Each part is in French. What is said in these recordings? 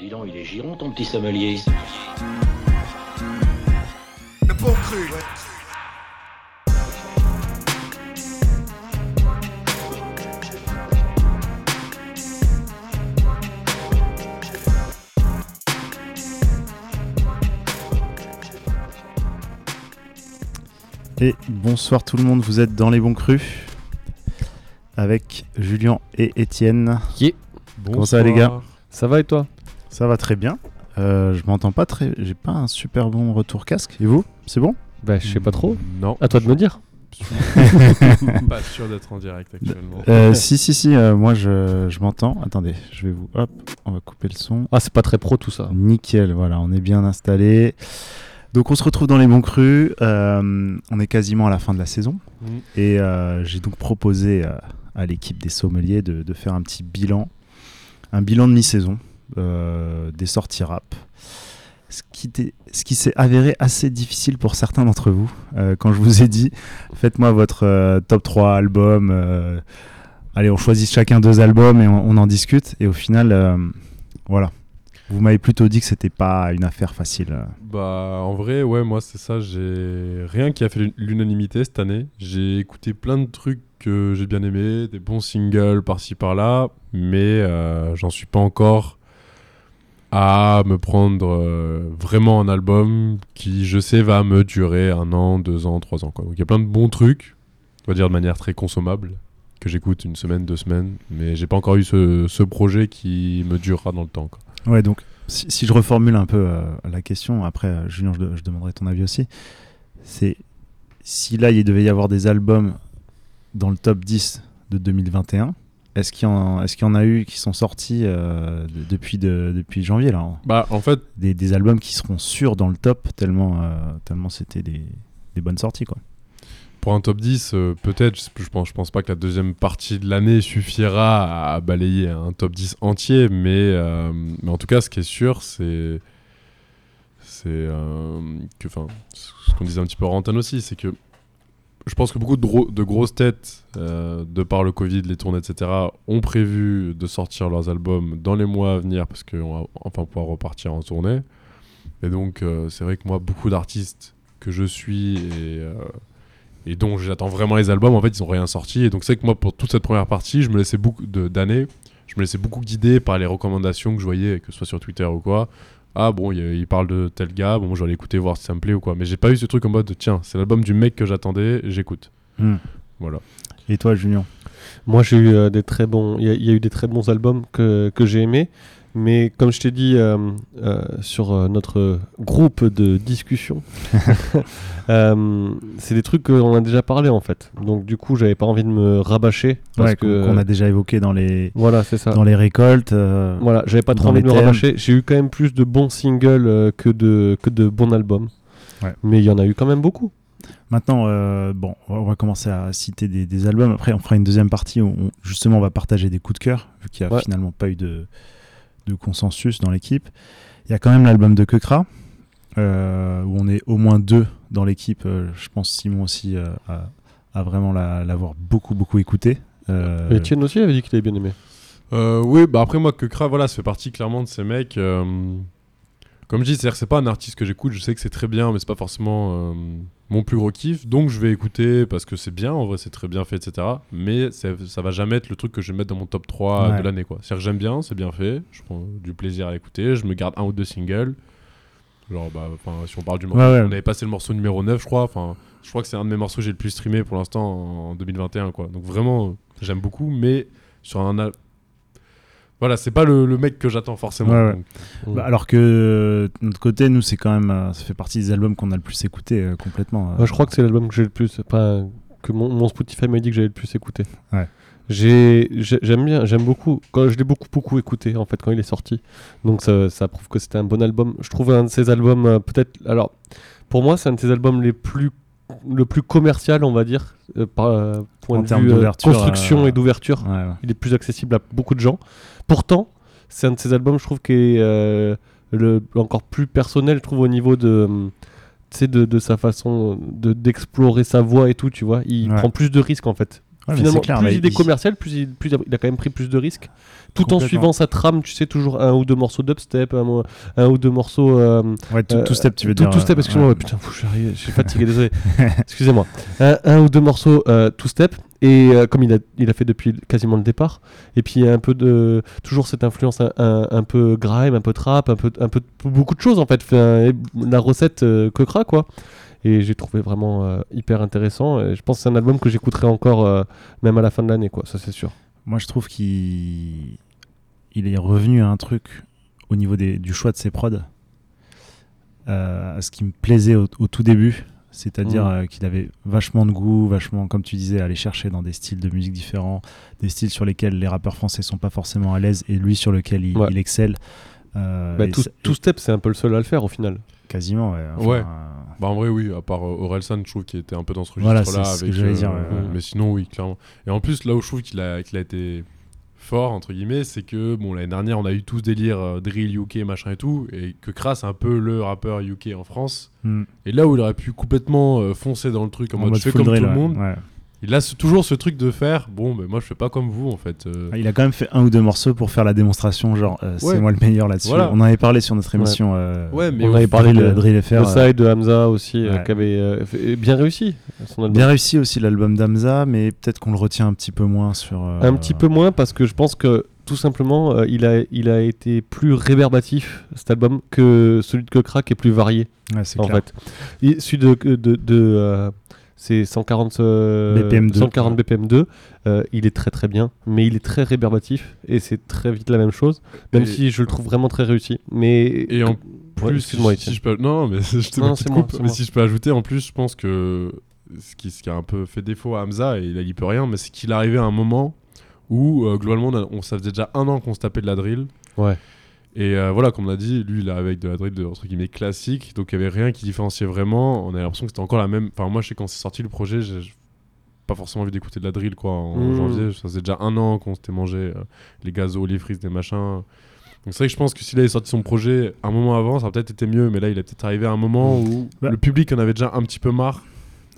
Dis donc, il est giron ton petit sommelier. Le bon cru. Et bonsoir tout le monde, vous êtes dans les bons crus avec Julien et Étienne. Yeah. Comment ça va, les gars? Ça va et toi? Ça va très bien. Euh, je m'entends pas très. J'ai pas un super bon retour casque. Et vous C'est bon? Bah je sais pas trop. Non, À toi de me dire. pas sûr d'être en direct actuellement. Euh, Si, si, si, euh, moi je, je m'entends. Attendez, je vais vous. Hop, on va couper le son. Ah c'est pas très pro tout ça. Nickel, voilà, on est bien installé. Donc on se retrouve dans les bons crus. Euh, on est quasiment à la fin de la saison. Mm. Et euh, j'ai donc proposé euh, à l'équipe des sommeliers de, de faire un petit bilan, un bilan de mi-saison des sorties rap. Ce qui, qui s'est avéré assez difficile pour certains d'entre vous. Euh, quand je vous ai dit, faites-moi votre euh, top 3 albums. euh, allez, on choisit chacun deux albums et on, en discute. Et au final, euh, voilà. Vous m'avez plutôt dit que c'était pas une affaire facile. euh. Bah, en vrai, ouais, moi, c'est ça. J'ai rien qui a fait l'unanimité cette année. J'ai écouté plein de trucs que j'ai bien aimés, des bons singles par-ci par-là, mais euh, j'en suis pas encore à me prendre euh, vraiment un album qui, je sais, va me durer un an, deux ans, trois ans. Quoi. Donc il y a plein de bons trucs, on va dire de manière très consommable, que j'écoute une semaine, deux semaines, mais j'ai pas encore eu ce, ce projet qui me durera dans le temps. Ouais, donc si, je reformule un peu euh, la question, après euh, Julien, je, je demanderai ton avis aussi. C'est si là il devait y avoir des albums dans le top 10 de 2021, est-ce qu'il y, en- y a eu qui sont sortis euh, de- depuis, de- depuis janvier là Bah, en fait, des, des albums qui seront sûrs dans le top tellement, euh, tellement c'était des, des bonnes sorties quoi. Pour un top 10, euh, peut-être, je, pense, je pense pas que la deuxième partie de l'année suffira à balayer un top 10 entier, mais, mais en tout cas, ce qui est sûr, c'est c'est que, enfin, ce qu'on disait un petit peu à Rantan aussi, c'est que je pense que beaucoup de, gros- de grosses têtes, euh, de par le Covid, les tournées, etc., ont prévu de sortir leurs albums dans les mois à venir parce qu'on va enfin pouvoir repartir en tournée. Et donc, euh, c'est vrai que moi, beaucoup d'artistes que je suis et, euh, dont j'attends vraiment les albums, en fait, ils ont rien sorti. Et donc, c'est que moi, pour toute cette première partie, je me laissais beaucoup d'années, je me laissais beaucoup guider par les recommandations que je voyais, que ce soit sur Twitter ou quoi. Ah bon, il, il parle de tel gars, bon, je vais aller écouter, voir si ça me plaît ou quoi. Mais j'ai pas eu ce truc en mode, tiens, c'est l'album du mec que j'attendais, j'écoute. Hmm. Voilà. Et toi Julien? Moi j'ai eu euh, des très bons. Il y, a- il y a eu des très bons albums que, que j'ai aimés. Mais comme je t'ai dit euh, euh, sur euh, notre groupe de discussion, euh, c'est des trucs qu'on a déjà parlé en fait. Donc du coup j'avais pas envie de me rabâcher parce Ouais, qu'on a déjà évoqué dans les, voilà c'est ça. dans les récoltes. Voilà, j'avais pas trop envie de me rabâcher. J'ai eu quand même plus de bons singles que, de, que de bons albums. Ouais. Mais il y en a eu quand même beaucoup. Maintenant, euh, bon, on va- on va commencer à citer des, des albums. Après, on fera une deuxième partie où on- justement on va partager des coups de cœur, vu qu'il n'y a Ouais. finalement pas eu de, de consensus dans l'équipe. Il y a quand même l'album de Kekra, euh, où on est au moins deux dans l'équipe. Euh, je pense Simon aussi euh, a, a vraiment la- l'avoir beaucoup, beaucoup écouté. Euh, Etienne aussi avait dit qu'il avait bien aimé. Euh, oui, bah après moi que Kra, voilà, ça fait partie clairement de ces mecs. Comme je dis, c'est-à-dire que c'est pas un artiste que j'écoute, je sais que c'est très bien, mais c'est pas forcément euh, mon plus gros kiff. Donc je vais écouter parce que c'est bien, en vrai c'est très bien fait, etc. Mais ça va jamais être le truc que je vais mettre dans mon top 3 Ouais. de l'année, quoi. C'est-à-dire que j'aime bien, c'est bien fait, je prends du plaisir à écouter, je me garde un ou deux singles. Genre, bah, enfin, si on parle du morceau, Ouais, ouais. on avait passé le morceau numéro 9, je crois. Enfin, je crois que c'est un de mes morceaux que j'ai le plus streamé pour l'instant en 2021, quoi. Donc vraiment, j'aime beaucoup, mais sur un. Voilà, c'est pas le, le mec que j'attends forcément. Ouais, ouais. donc, bah, alors que euh, de notre côté, nous, c'est quand même, euh, ça fait partie des albums qu'on a le plus écouté euh, complètement. euh. Moi, je crois que c'est l'album que j'ai le plus. Pas, que mon, mon Spotify m'a dit que j'avais le plus écouté. J'aime bien, j'aime beaucoup. Quand je l'ai beaucoup beaucoup écouté en fait quand il est sorti. Donc ça, ça prouve que c'était un bon album. Je trouve un de ses albums euh, peut-être. Alors pour moi, c'est un de ses albums les plus le plus commercial, on va dire, euh, par euh, point En de termes vue euh, d'ouverture, construction euh, et d'ouverture. Ouais, ouais. Il est plus accessible à beaucoup de gens. Pourtant, c'est un de ses albums, je trouve, qui est euh, le, encore plus personnel, je trouve, au niveau de, sais, de, de sa façon de, d'explorer sa voix et tout, tu vois. Il Ouais. prend plus de risques, en fait. Ouais, Finalement, clair, plus il est commercial, plus il, plus il a- quand même pris plus de risques. Tout en suivant sa trame, tu sais, toujours un ou deux morceaux d'upstep, un, un ou deux morceaux. euh, Ouais, tout, euh, tout step, tu veux tout, dire. tout step, euh, excuse-moi, ouais. putain, je suis fatigué, désolé. Excusez-moi. Un, un ou deux morceaux euh, two step, et comme il a, il a fait depuis quasiment le départ, et puis un peu de. Toujours cette influence un, peu grime, un peu trap, un peu, un peu beaucoup de choses en fait. Enfin, la recette euh, Coquera, quoi. Et j'ai trouvé vraiment euh, hyper intéressant. Et je pense que c'est un album que j'écouterai encore, euh, même à la fin de l'année, quoi, ça c'est sûr. Moi, je trouve qu'il il est revenu à un truc au niveau des- du choix de ses prods, euh, à ce qui me plaisait au, au tout début, c'est-à-dire Mm. qu'il avait vachement de goût, vachement, comme tu disais, aller chercher dans des styles de musique différents, des styles sur lesquels les rappeurs français sont pas forcément à l'aise et lui sur lequel il, Ouais. il excelle. Euh, Bah, tout, ça- tout step, c'est un peu le seul à le faire au final. quasiment, ouais. Enfin, Ouais. euh, Bah en vrai oui, à part euh, Orelsan, je trouve qu'il était un peu dans ce Voilà, registre-là. c'est ce que avec, j'allais dire, euh, ouais, ouais. Mais sinon oui, clairement. Et en plus là où je trouve qu'il a, qu'il a été fort entre guillemets, c'est que bon l'année dernière on a eu tout ce délire euh, drill UK machin et tout, et que Kras un peu le rappeur UK en France. hmm, Et là où il aurait pu complètement euh, foncer dans le truc en, en mode, mode je fais comme drill, tout le ouais, monde, ouais. Il a ce- toujours ce truc de faire bon ben moi je fais pas comme vous en fait. euh. Ah, Il a quand même fait un ou deux morceaux pour faire la démonstration, genre euh, Ouais. c'est moi le meilleur là-dessus. Voilà. On en avait parlé sur notre émission. euh, Ouais, mais on au avait parlé Drill, de- Drill FR. Le side de Hamza aussi, euh, qui avait euh, fait- bien réussi son album. Bien réussi aussi l'album d'Amza, mais peut-être qu'on le retient un petit peu moins sur. euh, Un petit peu moins parce que je pense que tout simplement euh, il, a, il a été plus réverbatif cet album que celui de qui est plus varié Ouais, c'est en clair. fait. Et celui de, de, de, euh, c'est 140 euh, BPM 2. 140 BPM 2, euh, il est très très bien, mais il est très réverbatif et c'est très vite la même chose, même Et- si je le trouve vraiment très réussi. Mais Et en plus, si, si je peux, non, mais je te Non, petite c'est moi, coupe, c'est mais moi. si je peux ajouter, en plus, je pense que ce qui, ce qui a un peu fait défaut à Hamza, et là il peut rien, mais c'est qu'il arrivait à un moment où euh, globalement, on, a- on- ça faisait déjà un an qu'on se tapait de la drill. Ouais. Et euh, voilà, comme on a dit, lui, il avec de la drill de, entre guillemets classique, donc il n'y avait rien qui différenciait vraiment. On avait l'impression que c'était encore la même. Enfin, moi, je sais quand c'est sorti le projet, j'ai pas forcément envie d'écouter de la drill quoi en Mm. janvier. Ça faisait déjà un an qu'on s'était mangé euh, les gazos, les frites, des machins. Donc c'est vrai que je pense que s'il avait sorti son projet un moment avant, ça aurait peut-être été mieux, mais là il est peut-être arrivé à un moment où Bah. le public en avait déjà un petit peu marre.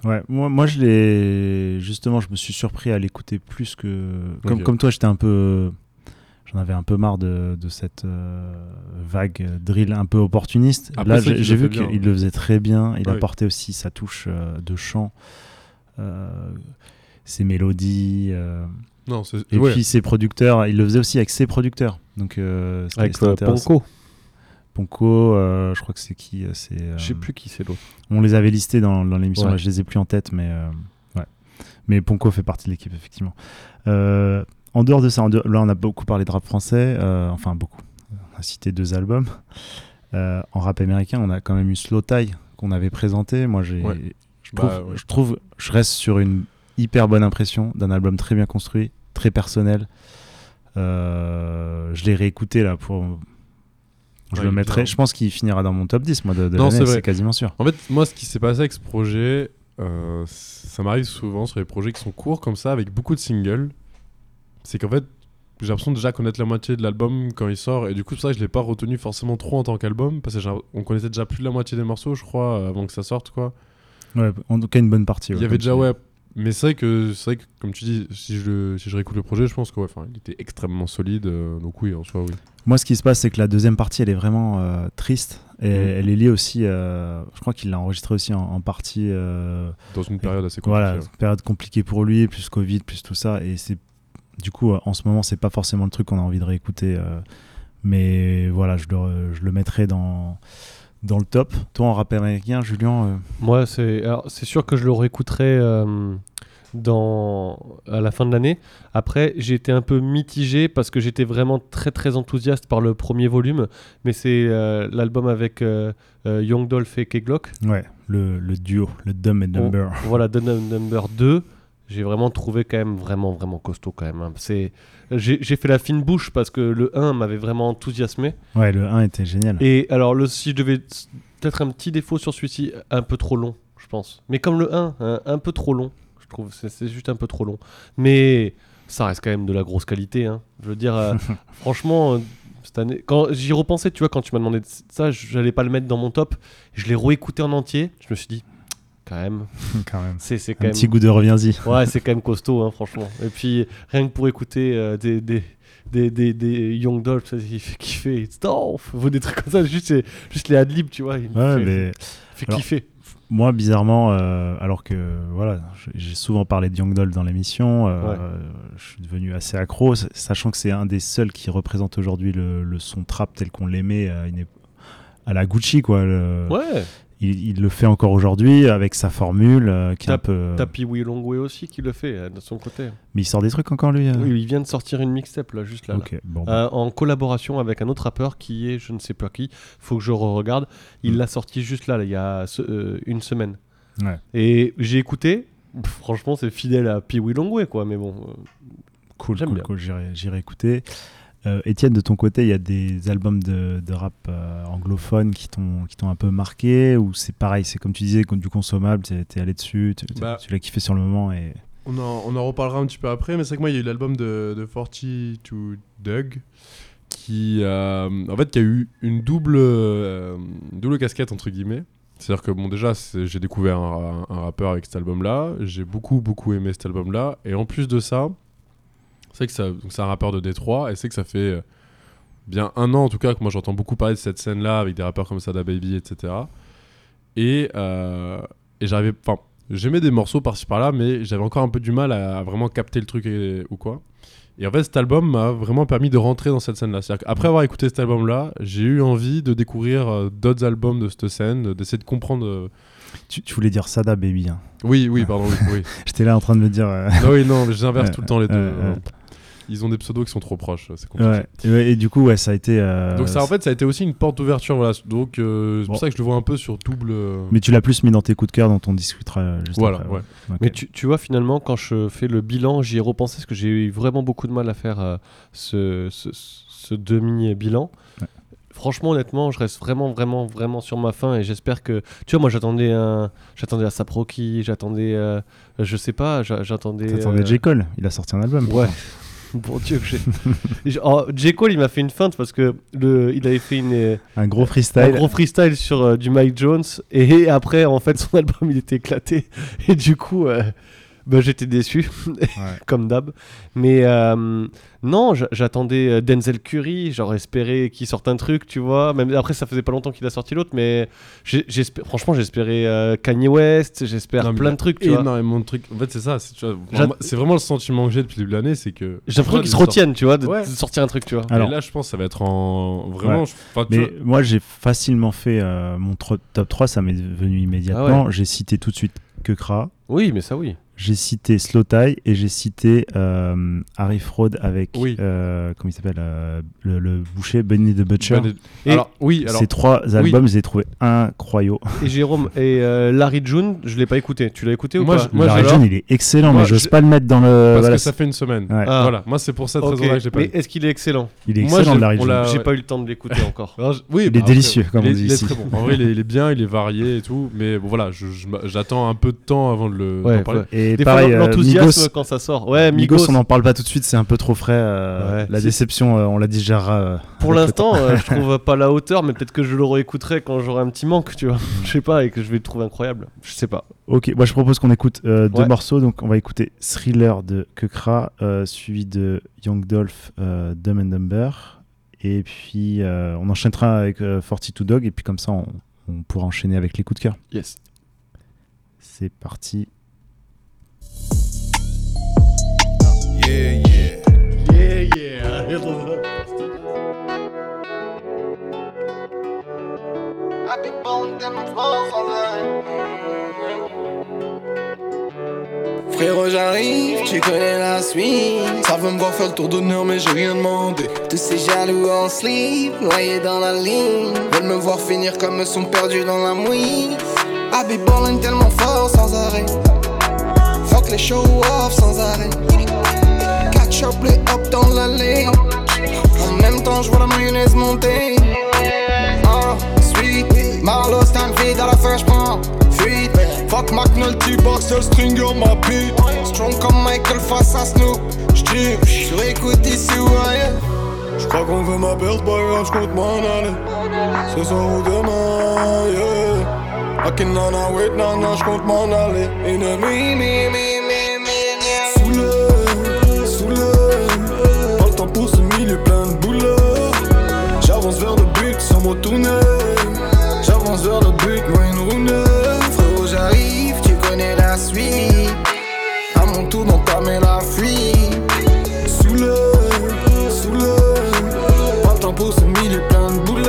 Ouais, moi, moi je l'ai. Justement, je me suis surpris à l'écouter plus que. Comme, comme toi, j'étais un peu. J'en avais un peu marre de, de cette euh, vague drill un peu opportuniste. Après, Là, j'ai vu qu'il ouais. le faisait très bien. Il Ouais. apportait aussi sa touche euh, de chant, euh, ses mélodies. Non, et ouais. puis ses producteurs, il le faisait aussi avec ses producteurs. Donc, avec. Ponko, Ponko, je crois que c'est qui c'est, je sais plus qui c'est l'autre. On les avait listés dans, dans l'émission, je les ai plus en tête, mais ouais. Mais Ponko fait partie de l'équipe, effectivement. Euh, en dehors de ça, en dehors- là, on a beaucoup parlé de rap français, euh, enfin beaucoup. On a cité deux albums. Euh, en rap américain, on a quand même eu Slow Tie qu'on avait présenté. Moi, j'ai, Ouais. je, trouve, Bah, ouais. je trouve, je reste sur une hyper bonne impression d'un album très bien construit, très personnel. Euh, je l'ai réécouté là pour. Je Ouais, le mettrai. Je pense qu'il finira dans mon top 10 moi, de, de Non, l'année, c'est quasiment sûr. En fait, moi, ce qui s'est passé avec ce projet, euh, ça m'arrive souvent sur les projets qui sont courts comme ça, avec beaucoup de singles. C'est qu'en fait, j'ai l'impression de déjà connaître la moitié de l'album quand il sort, et du coup, c'est ça que je l'ai pas retenu forcément trop en tant qu'album, parce qu'on connaissait déjà plus de la moitié des morceaux, je crois, avant que ça sorte, quoi. Ouais, en tout cas, une bonne partie. Il y avait déjà, ouais. Mais c'est vrai que, c'est vrai que, comme tu dis, si je, le- si je réécoute le projet, je pense que, ouais, était extrêmement solide, euh, donc oui, en soi, oui. Moi, ce qui se passe, c'est que la deuxième partie, elle est vraiment euh, triste. Et Mhm. elle est liée aussi. euh, je crois qu'il l'a enregistré aussi en, en partie. euh, Dans une période assez compliquée. voilà, ouais. période compliquée pour lui, plus Covid, plus tout ça. Et c'est. Du coup, euh, en ce moment, c'est pas forcément le truc qu'on a envie de réécouter. euh, mais voilà, je le, je le mettrai dans, dans le top. Toi, en rap américain, Julien. euh, Moi, c'est sûr que je le réécouterai euh, dans à la fin de l'année. Après, j'ai été un peu mitigé parce que j'étais vraiment très très enthousiaste par le premier volume, mais c'est euh, l'album avec Young Dolph et K-Glock. ouais, le, le duo, le Dumb and. Dumber. Voilà, The Num- Number 2. J'ai vraiment trouvé quand même vraiment vraiment costaud quand même. hein. C'est j'ai fait la fine bouche parce que le 1 m'avait vraiment enthousiasmé. Ouais, le 1 était génial. Et alors, le, si je devais peut-être un petit défaut sur celui-ci, un peu trop long, je pense. Mais comme le 1, un, un peu trop long, je trouve. C'est c'est juste un peu trop long. Mais ça reste quand même de la grosse qualité. hein. Je veux dire, euh, franchement, euh, cette année, quand j'y repensais, tu vois, quand tu m'as demandé de ça, j'allais pas le mettre dans mon top. Je l'ai réécouté en entier. Je me suis dit, quand même. quand même. C'est c'est Un quand même. petit goût de reviens-y. Ouais, c'est quand même costaud, hein, franchement. Et puis, rien que pour écouter euh, des, des, des, des, des Young Dolph, ça, il fait kiffer. Ou des trucs comme ça, juste, juste les adlibs, tu vois. Il Ouais, fait, mais fait alors- kiffer. moi, bizarrement, euh, alors que voilà, j'ai- souvent parlé de Young Doll dans l'émission, euh, Ouais. je suis devenu assez accro, sachant que c'est un des seuls qui représente aujourd'hui le, le son trap tel qu'on l'aimait à, une ép- à la Gucci, quoi. le- Ouais, il, il le fait encore aujourd'hui avec sa formule euh, qui est un Tap- peu. t'as Pee-Wee Longway aussi qui le fait, euh, de son côté. Mais il sort des trucs encore lui. euh Oui, il vient de sortir une mixtape, là, juste là. là. Ok, bon. bah, Euh, en collaboration avec un autre rappeur qui est, je ne sais pas qui, faut que je re-regarde. Il Mm. l'a sorti juste là, là, il y a une semaine. Ouais. Et j'ai écouté, pff, franchement, c'est fidèle à Pee-Wee Longway, quoi, mais bon. Cool, J'aime cool, bien. cool, j'irai, j'irai écouter. Euh, Étienne, de ton côté, il y a des albums de, de rap euh, anglophone qui t'ont, qui t'ont un peu marqué ou c'est pareil, c'est comme tu disais, du consommable, t'es, t'es allé dessus, tu, Bah. tu l'as kiffé sur le moment et On en, on en reparlera un petit peu après, mais c'est que moi, il y a eu l'album de, de 40 to Doug, qui, euh, en fait, qui a eu une double, euh, une double casquette, entre guillemets. C'est-à-dire que, bon, déjà, j'ai découvert un, un rappeur avec cet album-là, j'ai beaucoup, beaucoup aimé cet album-là, et en plus de ça, c'est que ça, donc c'est un rappeur de Détroit, et c'est que ça fait euh, bien un an, en tout cas, que moi, j'entends beaucoup parler de cette scène-là, avec des rappeurs comme Sada Baby, etc. Et, euh, et j'arrivais, enfin, j'aimais des morceaux par-ci par-là, mais j'avais encore un peu du mal à, à vraiment capter le truc et- ou quoi. Et en fait, cet album m'a vraiment permis de rentrer dans cette scène-là. C'est-à-dire qu'après avoir écouté cet album-là, j'ai eu envie de découvrir euh, d'autres albums de cette scène, d'essayer de comprendre. euh, tu, tu voulais dire Sada Baby. hein. Oui, oui, pardon, oui. oui. J'étais là en train de me dire. non, oui, non, mais j'inverse tout le temps les deux. Ils ont des pseudos qui sont trop proches, c'est compliqué. ouais. Et, du coup, ouais, ça a été. euh, Donc ça, en fait, ça a été aussi une porte d'ouverture. Voilà. Donc euh, c'est Bon. pour ça que je le vois un peu sur double. euh, Mais tu l'as plus mis dans tes coups de cœur dont on discutera juste Voilà, après. ouais. Ok. Mais tu, tu vois, finalement, quand je fais le bilan, j'y ai repensé parce que j'ai eu vraiment beaucoup de mal à faire euh, ce, ce- ce demi-bilan. Ouais. Franchement, honnêtement, je reste vraiment, vraiment, vraiment sur ma fin et j'espère que. Tu vois, moi, j'attendais un, j'attendais un Saproki, j'attendais, euh, je sais pas, j'a- j'attendais. T'attendais euh, J. Cole, il a sorti un album. Ouais. Bon Dieu que j'ai. J- oh, J. Cole, il m'a fait une feinte parce que le, il avait fait une, Un gros un freestyle. gros freestyle sur euh, du Mike Jones et après, en fait, son album il était éclaté et du coup, euh, bah, j'étais déçu Ouais. comme d'hab. Mais euh, non, j'a- j'attendais euh, Denzel Curry, j'aurais espéré qu'il sorte un truc, tu vois. Même après, ça faisait pas longtemps qu'il a sorti l'autre, mais franchement, j'espérais euh, Kanye West, j'espère plein de trucs, tu vois. énormément de trucs. En fait, c'est ça. C'est vois, vraiment le sentiment que j'ai depuis le début de l'année, c'est que. J'ai l'impression qu'ils se retiennent, tu vois, de, Ouais. de sortir un truc, tu vois. Alors- Et là, je pense que ça va être en. Vraiment. Ouais. je- Mais vois- moi, j'ai facilement fait euh, mon top 3, ça m'est venu immédiatement. Ah J'ai cité tout de suite Kekra, Oui, mais ça, oui. J'ai cité Slow Tie et j'ai cité euh, Harry Fraud avec, Oui. euh, comment il s'appelle, euh, le, le boucher, Benny the Butcher. Ben- Et- alors, oui, alors. Ces trois albums, je les ai trouvés incroyables. Et Jérôme, et euh, Larry June, je l'ai pas écouté. Tu l'as écouté ou Moi, pas? je- moi, Larry alors- June, il est excellent, Moi, mais j'ose je- pas le mettre dans le. Parce voilà, que ça fait une semaine. Ouais. Ah. Voilà, moi, c'est pour cette raison-là que j'ai pas Mais vu. est-ce qu'il est excellent? Il est Moi, excellent, j'ai- Larry June. Ah J'ai pas eu le temps de l'écouter encore. Alors, je- oui, Il est bah, délicieux, comme il on est- dit il est ici. très bon. En vrai, il est, bien, il est varié et tout. Mais bon, voilà, je- je j'attends un peu de temps avant de le parler. Et Des pareil, euh, l'enthousiasme Migos, quand ça sort. Ouais, Migos, Migos. on n'en parle pas tout de suite, c'est un peu trop frais. euh, Ouais. la déception, euh, on la digérera. Pour l'instant, je trouve pas la hauteur, mais peut-être que je le réécouterai quand j'aurai un petit manque, tu vois. Je sais pas, et que je vais le trouver incroyable. Je sais pas. Ok, moi je propose qu'on écoute deux morceaux. Donc on va écouter Thriller de Kekra, suivi de Young Dolph, Dumb and Dumber. Et puis euh, on enchaînera avec euh, 42 Dog. Et puis comme ça, on, on pourra enchaîner avec les coups de cœur. Yes. C'est parti. Yeah, yeah. Yeah, yeah. Frérot j'arrive, tu connais la suite. Ça veut me voir faire le tour d'honneur mais j'ai rien demandé. Tous ces jaloux en slip, noyés dans la ligne. Veulent me voir finir comme me sont perdus dans la mouise. I be ballin' tellement fort sans arrêt. Fuck les show off sans arrêt Les hop dans l'allée. En même temps je vois la mayonnaise monter. Ah, sweet. Marlo Stanfield à la fin j'prends Fuite. Fuck McNulty, boxer, stringer, ma beat Strong comme Michael face à Snoop. J'drip, sur écoute ici ou ailleurs J'crois qu'on veut ma perte, grave, j'compte m'en aller. Ce soir ou demain, yeah. On a wait, non, non, j'compte m'en aller. Ennemi, mi, mi, mi, mi, J'avance vers le but, moi une Frérot, j'arrive, tu connais la suite. À mon tour d'entamer la fuite. Soulé, soulé. Pas le temps pour ce milieu plein de boulot.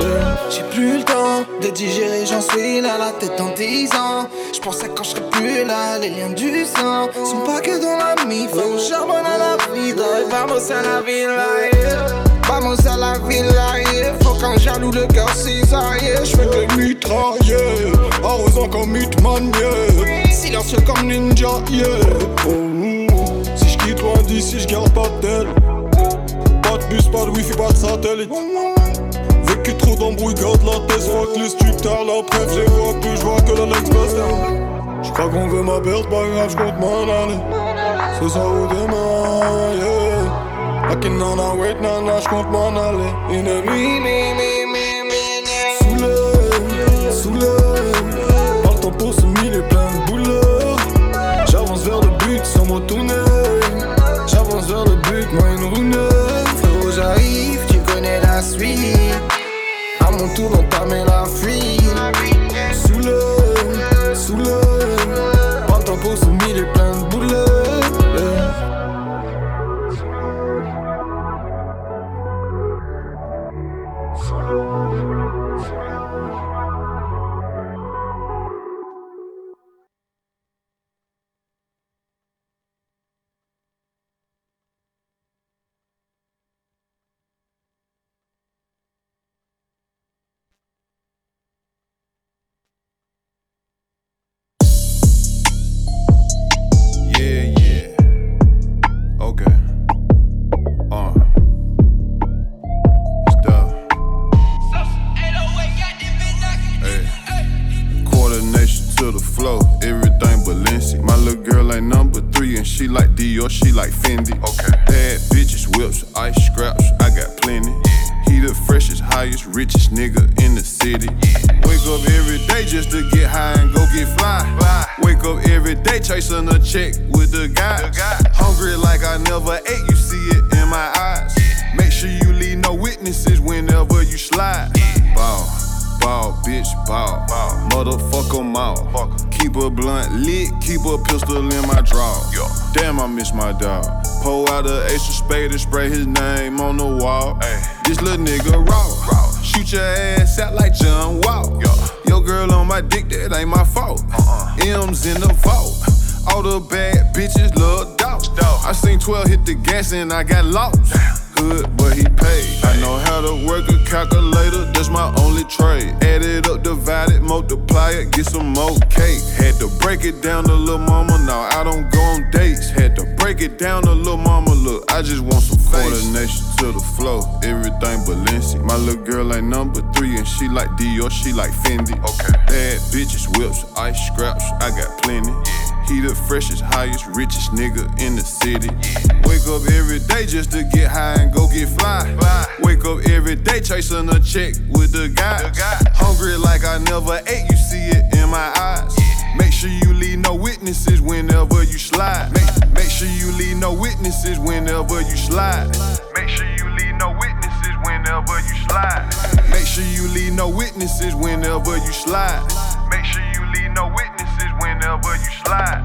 Yeah. J'ai plus le temps de digérer, j'en suis là, la tête en 10 ans. J'pensais quand je serais plus là, les liens du sang sont pas que dans la mif. On charbonne à la vida, et à la villa. Vamos à la villa, yeah. Faut qu'un jaloux le cœur cisaillé. J'fais que mitrailler, arrosant comme Hitman, yeah. Silencieux comme ninja, yeah. Oh, oh. Si j'quitte loin d'ici, j'garde pas de. Pas de bus, pas de wifi, pas de satellite. Vécu trop d'embrouilles, garde la tête, fuck les stuptards, la preuve, j'ai vois plus, j'vois que la l'express J'crois qu'on veut ma perte, pas grave, j'compte m'en aller Ce soir ou demain, yeah Hacking on a wait, non, j'compte m'en aller Ennemi, mi, mi, mi, mi, Soulé, soulé Pas le temps pour ce milieu plein de boulot J'avance vers le but sans me tourner J'avance vers le but, moi une roue neuve Frérot, j'arrive, tu connais la suite. À mon tour d'entamer la fuite. Soulé, soulé Pas le temps pour ce milieu plein de boulets and I got lost. Hood, but he paid. I know how to work a calculator, that's my only trade. Add it up, divide it, multiply it, get some more cake. Had to break it down to little mama, now I don't go on dates. Had to break it down to little mama, look, I just want some coordination to the flow, everything Balenci. My little girl ain't number three, and she like Dior, she like Fendi. Okay. Bad bitches, whips, ice scraps, I got plenty. He the freshest, highest, richest nigga check with the guys. Hungry like I never ate, you see it in my eyes. Make sure you leave no witnesses whenever you slide. Make, make sure you leave no witnesses whenever you slide. Make sure you leave no witnesses whenever you slide. Make sure you leave no witnesses whenever you slide. Make sure you leave no witnesses whenever you slide.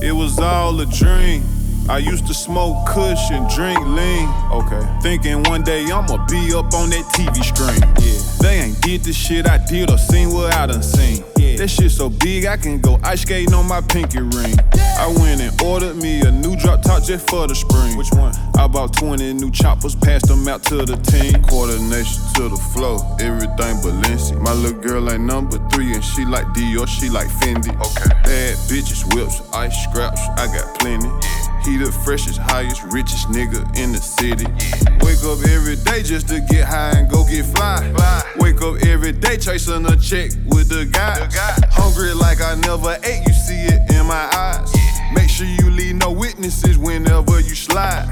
It was all a dream. I used to smoke kush and drink lean. Okay. Thinking one day I'ma be up on that TV screen. Yeah. They ain't did the shit I did or seen what I done seen. Yeah. That shit so big I can go ice skating on my pinky ring. I went and ordered me a new drop top just for the spring. Which one? I bought 20 new choppers, passed them out to the team. Coordination to the flow, everything Balenci. My little girl ain't number three and she like Dior, she like Fendi. Okay. Bad bitches, whips, ice scraps, I got plenty. He the freshest, highest, richest nigga in the city. Wake up every day just to get high and go get fly. Wake up every day chasing a check with the guys. Hungry like I never ate, you see it in my eyes. Make sure you leave no witnesses whenever you slide.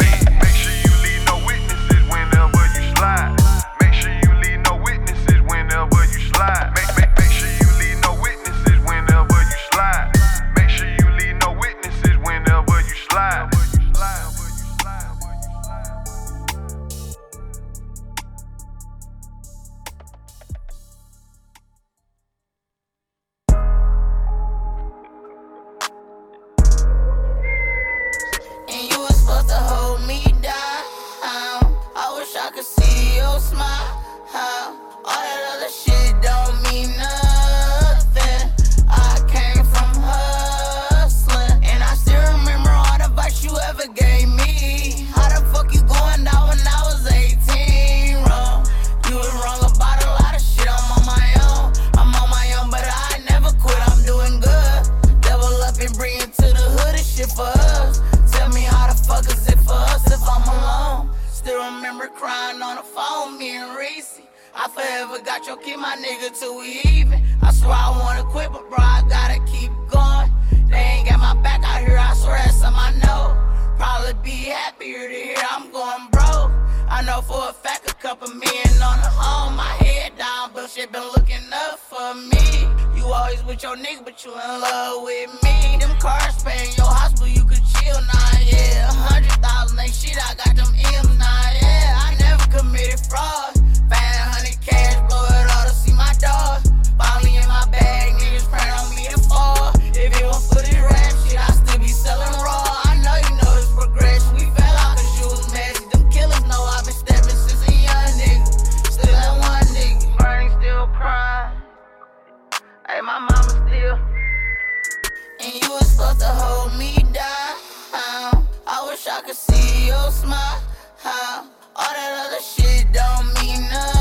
I forever got your kid, my nigga, till we even. I swear I wanna quit, but bro, I gotta keep going. They ain't got my back out here, I swear that's something I know. Probably be happier to hear I'm going broke. I know for a fact a couple men on the home, my head down, but shit been looking up for me. You always with your nigga, but you in love with me. Them cars paying your but you could chill now, yeah. A hundred thousand ain't shit, I got them M's now, yeah. I never committed fraud. Cash, blow it all to see my dog. Finally in my bag, niggas praying on me to fall. If it was for this rap shit, I still be selling raw. I know you know this progression. We fell out cause you was messy. Them killers know I've been stepping since a young nigga. Still that one nigga. Burning, still crying. Hey, my mama still. And you was supposed to hold me down. I wish I could see your smile. All that other shit don't mean nothing.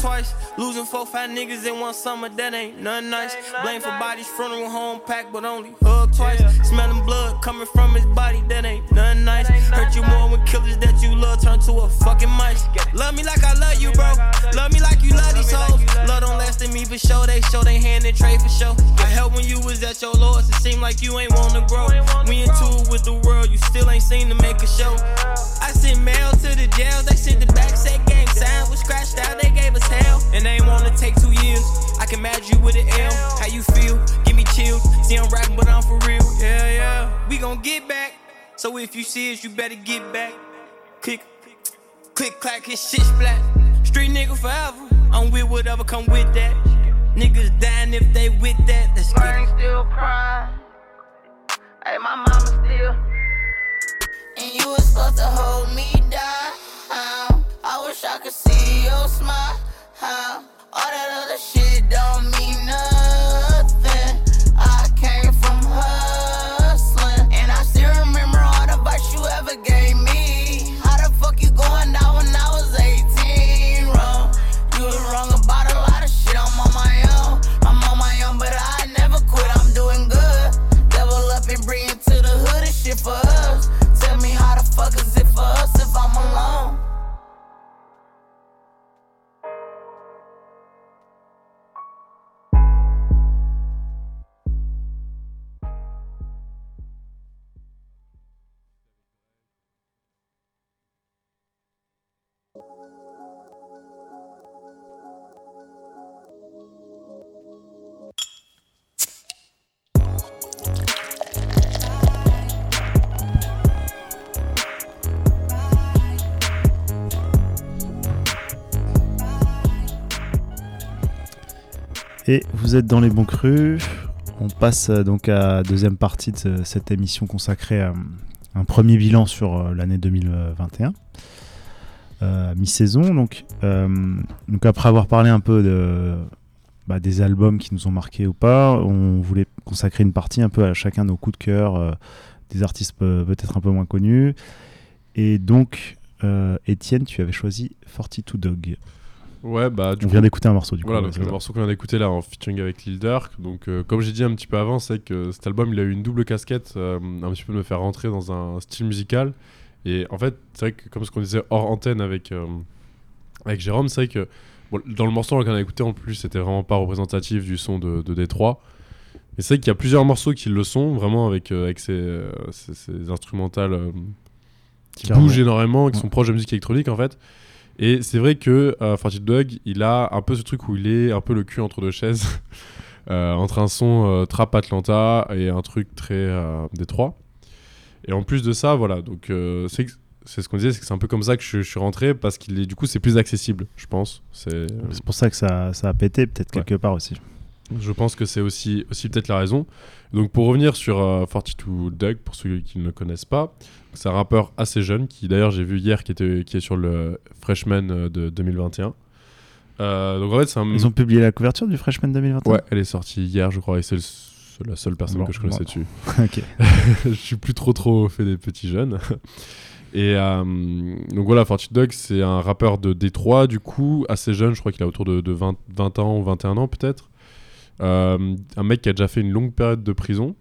Twice, losing four, five niggas in one summer, that ain't nothing nice. Blame for bodies, funeral home packed, but only hug twice. Smelling blood coming from his body, that ain't nothing nice. Hurt you more when killers that you love turn to a fucking mice. Love me like I love you, bro. Love me like you love these hoes. Love don't last in me for sure, they show they hand and trade for sure. I helped when you was at your lowest, it seemed like you ain't wanna grow. We in tune with the world, you still ain't seen to make a show. I sent mail to the jail, they sent the back, said And they ain't wanna take two years. I can match you with an L. How you feel? Give me chills. See, I'm rapping, but I'm for real. Yeah, yeah. We gon' get back. So if you see us, you better get back. Click, click, clack, his shit splat. Street nigga forever. I'm with whatever come with that. Niggas dying if they with that. Let's get still crying. Hey, my mama still. And you was supposed to hold me down. I wish I could see your smile. All that other shit don't mean nothing. Vous êtes dans les bons crus. On passe euh, donc à la deuxième partie de ce- cette émission consacrée à un premier bilan sur euh, l'année 2021. euh, à mi-saison. Donc, euh, après avoir parlé un peu bah, des albums qui nous ont marqués ou pas, on voulait consacrer une partie un peu à chacun nos coups de cœur, euh, des artistes pe- peut-être un peu moins connus. Et donc, euh, Étienne, tu avais choisi 42 Dog. Ouais, bah du On coup, vient d'écouter un morceau du coup. Voilà, donc c'est le ça. morceau qu'on vient d'écouter là en featuring avec Lil Durk. Donc, euh, comme j'ai dit un petit peu avant, c'est que cet album il a eu une double casquette, euh, un petit peu de me faire rentrer dans un style musical. Et en fait, c'est vrai que comme ce qu'on disait hors antenne avec, euh, avec Jérôme, c'est vrai que bon, dans le morceau qu'on a écouté en plus, c'était vraiment pas représentatif du son de, de Détroit. Mais c'est vrai qu'il y a plusieurs morceaux qui le sont, vraiment avec, avec ces, ces- ces instrumentales qui Carrément. bougent énormément, qui Ouais. sont proches de musique électronique en fait. Et c'est vrai que euh, Farted Dog, il a un peu ce truc où il est un peu le cul entre deux chaises. Euh, entre un son euh, trap Atlanta et un truc très euh, Détroit. Et en plus de ça, voilà, donc c'est c'est ce qu'on disait, c'est que c'est un peu comme ça que je, je suis rentré parce qu'il est du coup c'est plus accessible, je pense. C'est pour ça que ça, ça a pété, peut-être Ouais. quelque part aussi. je pense que c'est aussi, aussi peut-être la raison. Donc pour revenir sur euh, 42 Doug, pour ceux qui ne le connaissent pas, c'est un rappeur assez jeune qui d'ailleurs j'ai vu hier qui, était, qui est sur le Freshman euh, de 2021. Euh, donc en fait un... Ils ont publié la couverture du Freshman 2021 Ouais, elle est sortie hier je crois et c'est la seule personne Bon, que je connaissais bon. dessus. ok. je suis plus trop trop fait des petits jeunes. Et euh, donc voilà, Fortune Dog, c'est un rappeur de Détroit, du coup, assez jeune, je crois qu'il a autour de, de 20, 20 ans ou 21 ans peut-être. Euh, un mec qui a déjà fait une longue période de prison.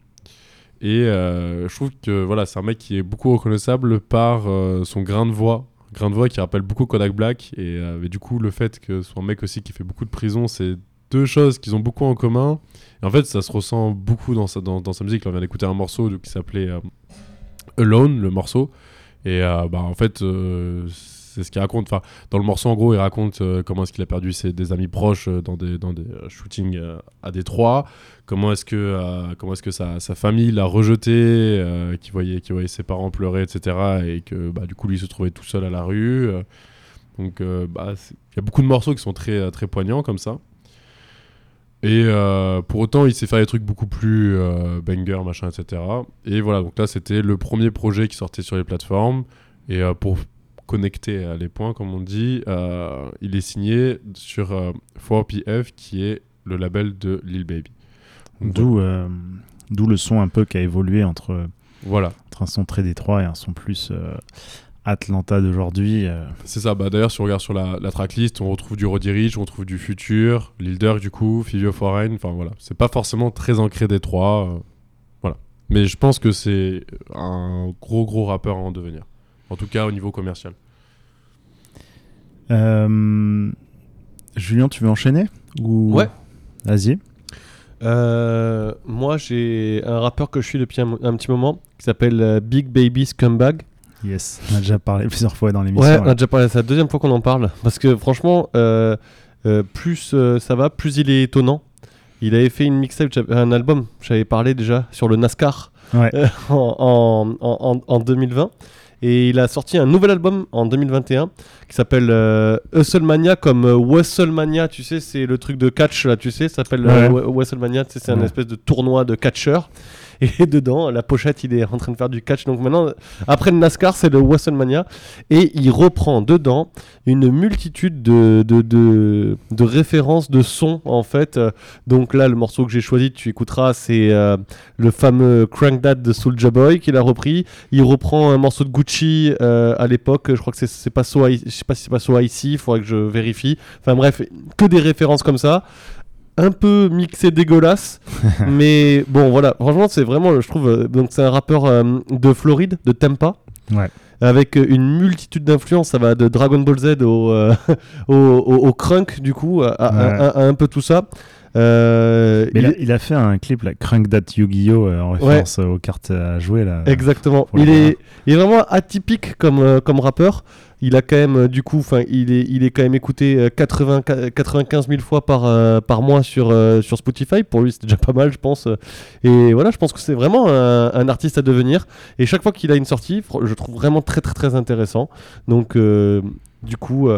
Et euh, je trouve que voilà, c'est un mec qui est beaucoup reconnaissable par euh, son grain de voix. Grain de voix qui rappelle beaucoup Kodak Black. Et, euh, du coup, le fait que ce soit un mec aussi qui fait beaucoup de prison, c'est deux choses qu'ils ont beaucoup en commun. Et en fait, ça se ressent beaucoup dans sa, dans, sa musique. Là, on vient d'écouter un morceau qui s'appelait Alone, le morceau. Et bah, en fait, c'est ce qu'il raconte. Enfin, dans le morceau, en gros, il raconte euh, comment est-ce qu'il a perdu ses, des amis proches euh, dans des, dans des euh, shootings euh, à Détroit. Comment est-ce que, comment est-ce que sa, famille l'a rejeté, euh, qui, voyait, voyait ses parents pleurer, etc. Et que bah, du coup, lui se trouvait tout seul à la rue. donc, bah, il y a beaucoup de morceaux qui sont très, très poignants comme ça. Et pour autant, il sait faire des trucs beaucoup plus banger, machin, etc. Et voilà, donc là, c'était le premier projet qui sortait sur les plateformes. Et pour connecter euh, les points, comme on dit, euh, il est signé sur euh, 4PF, qui est le label de Lil Baby. D'où euh, d'où le son un peu qui a évolué entre, Voilà, entre un son très détroit et un son plus euh, Atlanta d'aujourd'hui. c'est ça. Bah, D'ailleurs, si on regarde sur la, la tracklist, on retrouve du Roddy Rich, on retrouve du Future, Lil Durk, du coup, Fivio Foreign. Enfin voilà, c'est pas forcément très ancré Détroit. voilà. Mais je pense que c'est un gros, gros rappeur à en devenir. En tout cas, au niveau commercial. Euh, Julien, tu veux enchaîner ou... Ouais. Vas-y. Euh, moi, j'ai un rappeur que je suis depuis un, un petit moment qui s'appelle euh, Big Baby Scumbag. Yes, on a déjà parlé plusieurs fois dans l'émission. Ouais, on a déjà parlé, c'est la deuxième fois qu'on en parle. Parce que franchement, euh, euh, plus euh, ça va, plus il est étonnant. Il avait fait une mixtape, un album, j'avais parlé déjà sur le NASCAR Ouais. euh, en, en, en- en 2020. Et il a sorti un nouvel album en 2021 qui s'appelle euh, Hustlemania comme euh, WrestleMania, tu sais, c'est le truc de catch là, tu sais, ça s'appelle euh, Ouais. WrestleMania, tu sais, c'est un espèce de tournoi de catcheurs. Et dedans, la pochette, il est en train de faire du catch. Donc maintenant, après le NASCAR, c'est le WrestleMania. Et il reprend dedans une multitude de, références de sons, en fait. Donc là, le morceau que j'ai choisi, tu écouteras, c'est euh, le fameux Crank That de Soulja Boy qu'il a repris. Il reprend un morceau de Gucci euh, à l'époque. Je crois que c'est- pas So I- je sais pas si c'est pas So Ici, il faudrait que je vérifie. Enfin bref, que des références comme ça. Un peu mixé dégueulasse, mais bon voilà, franchement c'est vraiment, je trouve, euh, donc c'est un rappeur euh, de Floride, de Tampa, Ouais. avec euh, une multitude d'influences, ça va de Dragon Ball Z au, euh, au, au- au crunk du coup, à, à- Ouais. à- à un peu tout ça. Euh, Mais il a, est- il a fait un clip, là, Crank That Yu-Gi-Oh! euh, en référence aux cartes à jouer. Là. Exactement. Il est, il est vraiment atypique comme, euh, comme rappeur. Il a quand même, du coup, il est, il est quand même écouté euh, 80, 95 000 fois par, par mois sur, sur Spotify. Pour lui, c'est déjà pas mal, je pense. Et voilà, je pense que c'est vraiment un, un artiste à devenir. Et chaque fois qu'il a une sortie, je trouve vraiment très, très, très intéressant. Donc, du coup,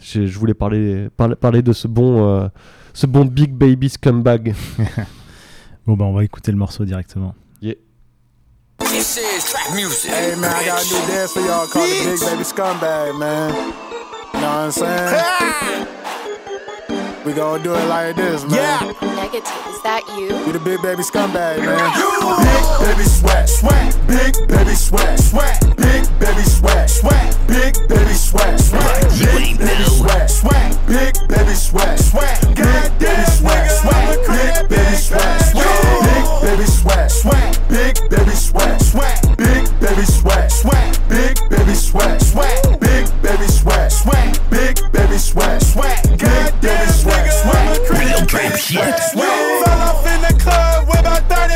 je voulais parler, parler, parler de ce bon, ce bon Big Baby Scumbag. Bon, bah, on va écouter le morceau directement. This is trap music. Hey man, I got a new dance for y'all called the Big Baby Scumbag, man. You know what I'm saying? We gonna do it like this, man. Yeah. Negative, is that you? We the Big Baby Scumbag, man. Big baby sweat, sweat. Big baby sweat, sweat. Big baby sweat, sweat. Big baby sweat, sweat. Big baby sweat, sweat. Big baby sweat, sweat. Big baby sweat, sweat. Big baby sweat, sweat. Big baby sweat, sweat. Big baby sweat, sweat. Big baby sweat, sweat. Big baby sweat, sweat. Big baby sweat, sweat. Big baby sweat, sweat. Big baby sweat, sweat. Real trap shit. Fell off in the club with about 35